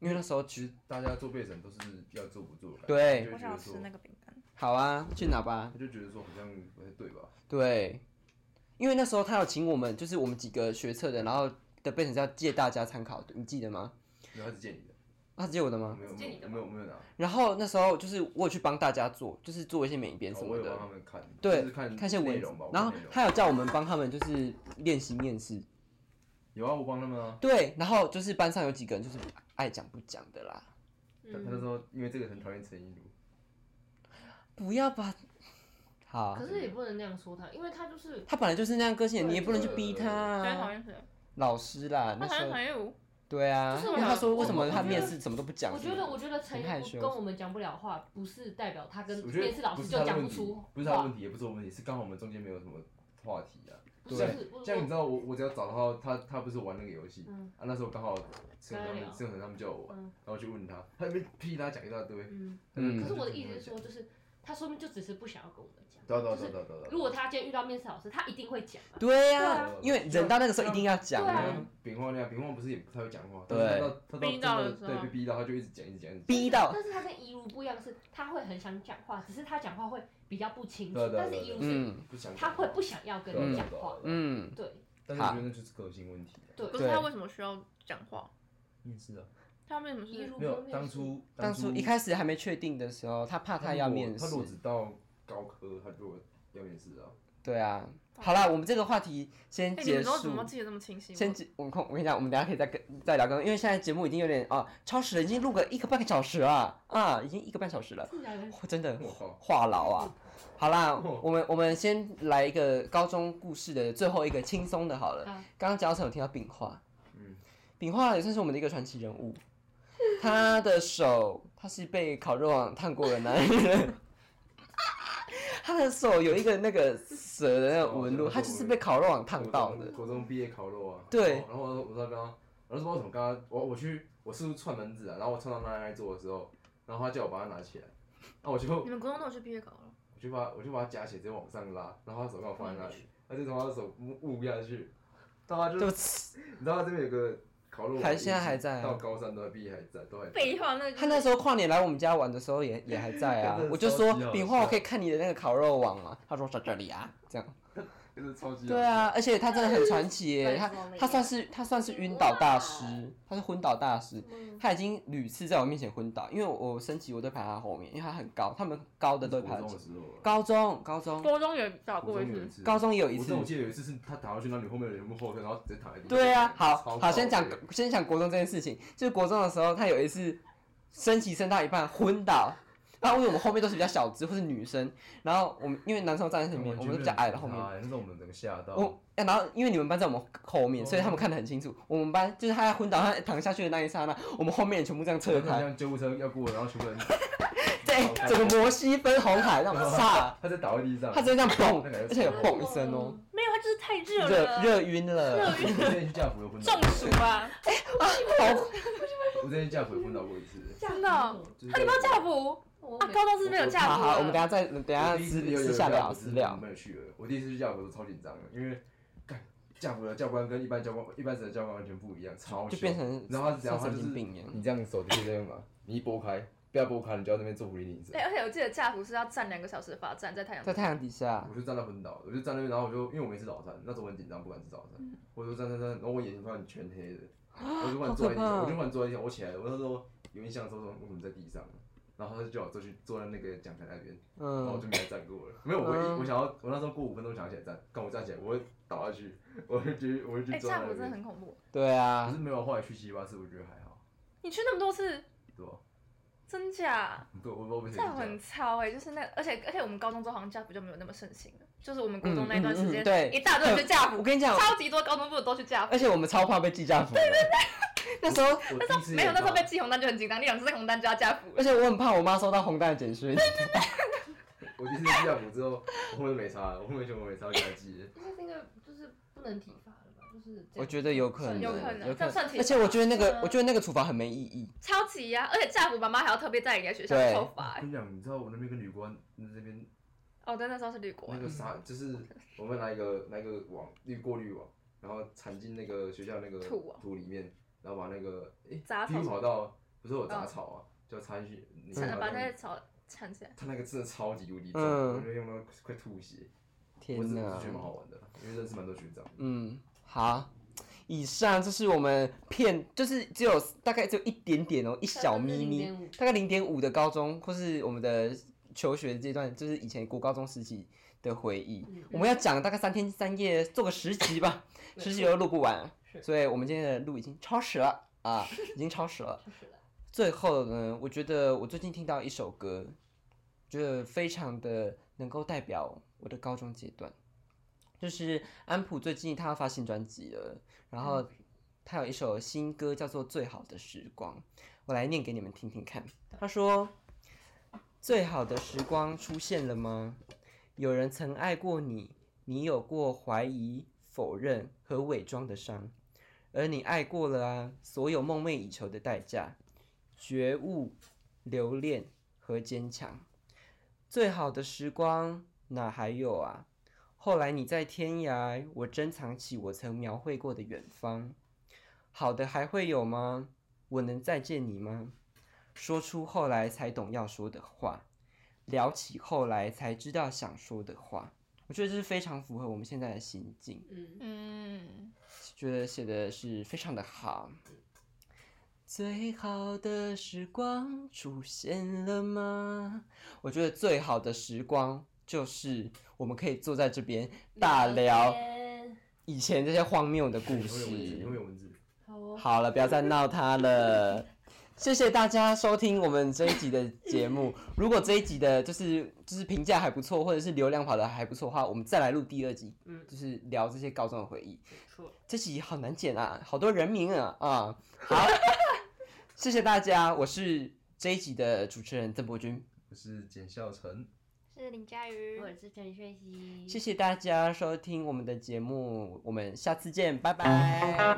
因为那时候其实大家做备审都是要做不做，对，我想吃那个饼干。好啊，去拿吧？他就觉得说好像不太对吧？对。因为那时候他有请我们，就是我们几个学测的，然后的备审是要借大家参考的，你记得吗？没有，他是借你的。他是借我的吗？没有，没有，没有，没有拿。然后那时候就是我有去帮大家做，就是做一些美编什么的。我有帮他们看。对，看看一些文容吧。然后他有叫我们帮他们就是练习面试。有啊，我帮他们啊。对，然后就是班上有几个人就是爱讲不讲的啦。他就说因为这个很讨厌陈一如。不要把。好，可是也不能那样说他，因为他就是他本来就是那样个性，你也不能去逼他。谁讨厌谁？老师啦，他讨厌陈玉对啊，因为他说为什么他面试怎么都不讲。我觉得，我觉得陈玉跟我们讲不了话，不是代表他跟面试老师就讲不出。不是他问题，也不是我问题，是刚好我们中间没有什么话题啊。对，这样你知道，我我只要找到他，他不是玩那个游戏。啊？那时候刚好盛恒他们，盛恒他们叫我玩，然后去问他，他那边噼他讲一大堆。嗯，可是我的意思是说，就是。他说明就只是不想要跟我们讲。对对对对对。如果他今天遇到面试老师，他一定会讲。对呀，因为人到那个时候一定要讲啊。丙荒那样，丙荒不是也不太会讲话。对。逼到的时候。对，被逼到他就一直讲，一直讲，逼到。但是他跟怡如不一样，是他会很想讲话，只是他讲话会比较不清楚。但是怡如是，他会不想要跟你讲话。嗯。对。但是我觉得那就是个性问题。对。可是他为什么需要讲话？面试啊。他为什么是没有当初当初一开始还没确定的时候，他怕他要面试。他如果只到。高科他就要面试啊。对啊，好啦，我们这个话题先结束。怎么记得这么清晰？先，我空，我跟你讲，我们等下可以再跟再聊更，因为现在节目已经有点啊超时了，已经录个一个半个小时了啊，已经一个半小时了，真的话痨啊。好啦，我们我们先来一个高中故事的最后一个轻松的，好了。刚刚教授有听到饼画，嗯，饼画也算是我们的一个传奇人物。他的手，他是被烤肉网烫过的男人。他的手有一个那个蛇的那个纹路，他就是被烤肉网烫到的。国中毕业烤肉啊。对。然后我我说刚刚，我说我怎么刚刚我我去我是不是串门子啊？然后我串到那那桌的时候，然后他叫我把它拿起来，那我就。你们国中都有去毕业烤肉？我就把我就把它夹起来，直接往上拉，然后他手刚好放在那里，他就从他的手捂捂下去，到他就，你知道他这边有个。还现在还在，到高三都毕业还在，都还。废话，那他那时候跨年来我们家玩的时候也也还在啊，我就说饼花我可以看你的那个烤肉网吗？他说在这里啊，这样。对啊，而且他真的很传奇耶，(laughs) 他他算是他算是晕倒大师，他是昏倒大师，他已经屡次在我面前昏倒，因为我升旗我都排他后面，因为他很高，他们高的都排。高中高中。高中有倒过一次，高中也有一次。我记得有一次是他躺下去，然后你后面的人全部后退，然后直接躺在地上。对啊，好好先讲先讲国中这件事情，就是国中的时候，他有一次升旗升到一半昏倒。然后因为我们后面都是比较小只或是女生，然后我们因为男生站在前面，我们都比较矮的后面。那时候我们整个吓到。我，然后因为你们班在我们后面，所以他们看得很清楚。我们班就是他昏倒，他躺下去的那一刹那，我们后面全部这样侧开。像救护车要过，然后全部人。(laughs) 整个摩西分红海那种 (laughs) 炸，他在倒在地上，他直接这样 (laughs) 砰，而且有砰一声哦。没有，他就是太热了，热热晕了。热晕。我之前去架辅昏中暑啊！哎啊，好。(laughs) 我之前架辅昏倒过一次。真的？他你不要架辅？啊高中是没有驾辅。好好，我们等下再等下私私下聊私聊。没有去了，我第一次去教辅都超紧张的，因为。教辅的教官跟一般教官、一般的教官完全不一样，超就变成，然后他只要他就是你这样手就是这样嘛，你一拨开，不要拨开，你就要那边做蝴蝶影子。哎，而且我记得教辅是要站两个小时罚站在太阳，在太阳底下，我就站到昏倒，我就站那边，然后我就因为我没吃早餐，那时候我很紧张，不敢吃早餐，我就站站站，然后我眼睛突然全黑的，我就突然坐在地上，我就突然坐在地上，我起来了，我那时候有印象说说我怎么在地上。然后他就叫我坐去坐在那个讲台那边，然后我就没再站过了。没有，我我想要，我那时候过五分钟想要起来站，刚我站起来，我会倒下去，我会去，我会去坐那边。真的很恐怖。对啊。可是没有，后来去七八次，我觉得还好。你去那么多次？对。真假？对，我我这样很超哎，就是那，而且而且我们高中之后好像架辅就没有那么盛行了，就是我们高中那段时间，对，一大堆人去架辅。我跟你讲，超级多高中部都去架辅。而且我们超怕被记架辅。对对对。(laughs) 那时候，那时候没有，那时候被寄红单就很紧张，你两次红单就要加辅。而且我很怕我妈收到红单的简讯。(laughs) 我第一次寄加辅之后，我后面没差，我后面全部没差，给他寄。因为那个就是不能体罚是我觉得有可能，有可能。而且我觉得那个，我觉得那个处罚很没意义。超级呀！而且加辅妈妈还要特别在人家学校抽罚。我跟你讲，你知道我那边跟旅官那边，哦，对，那时候是旅官。那个沙就是我们拿一个拿一个网滤过滤网，然后铲进那个学校那个土土里面。然后把那个诶，皮跑到不是有杂草啊，就插进去，把那个草铲起来。他那个真的超级无敌重，我觉得用到快吐血。天哪！觉得蛮好玩的，因为认识蛮多学长。嗯，好，以上就是我们片，就是只有大概只有一点点哦，一小咪咪，大概零点五的高中或是我们的求学阶段，就是以前国高中时期的回忆。我们要讲大概三天三夜，做个十集吧，(laughs) 十集都录不完。所以我们今天的录已经超时了啊，已经超时了。最后呢，我觉得我最近听到一首歌，觉得非常的能够代表我的高中阶段，就是安普最近他要发新专辑了，然后他有一首新歌叫做《最好的时光》，我来念给你们听听看。他说：“最好的时光出现了吗？有人曾爱过你，你有过怀疑、否认和伪装的伤。”而你爱过了啊，所有梦寐以求的代价，觉悟、留恋和坚强，最好的时光哪还有啊？后来你在天涯，我珍藏起我曾描绘过的远方，好的还会有吗？我能再见你吗？说出后来才懂要说的话，聊起后来才知道想说的话，我觉得这是非常符合我们现在的心境。嗯嗯。觉得写的是非常的好。最好的时光出现了吗？我觉得最好的时光就是我们可以坐在这边大聊以前这些荒谬的故事。好了，不要再闹他了。谢谢大家收听我们这一集的节目。如果这一集的就是就是评价还不错，或者是流量跑的还不错的话，我们再来录第二集，嗯，就是聊这些高中的回忆。没错，这集好难剪啊，好多人名啊啊！好，谢谢大家，我是这一集的主持人邓博君，我是简孝成，是林佳瑜，我是陈雪熙。谢谢大家收听我们的节目，我们下次见，拜拜。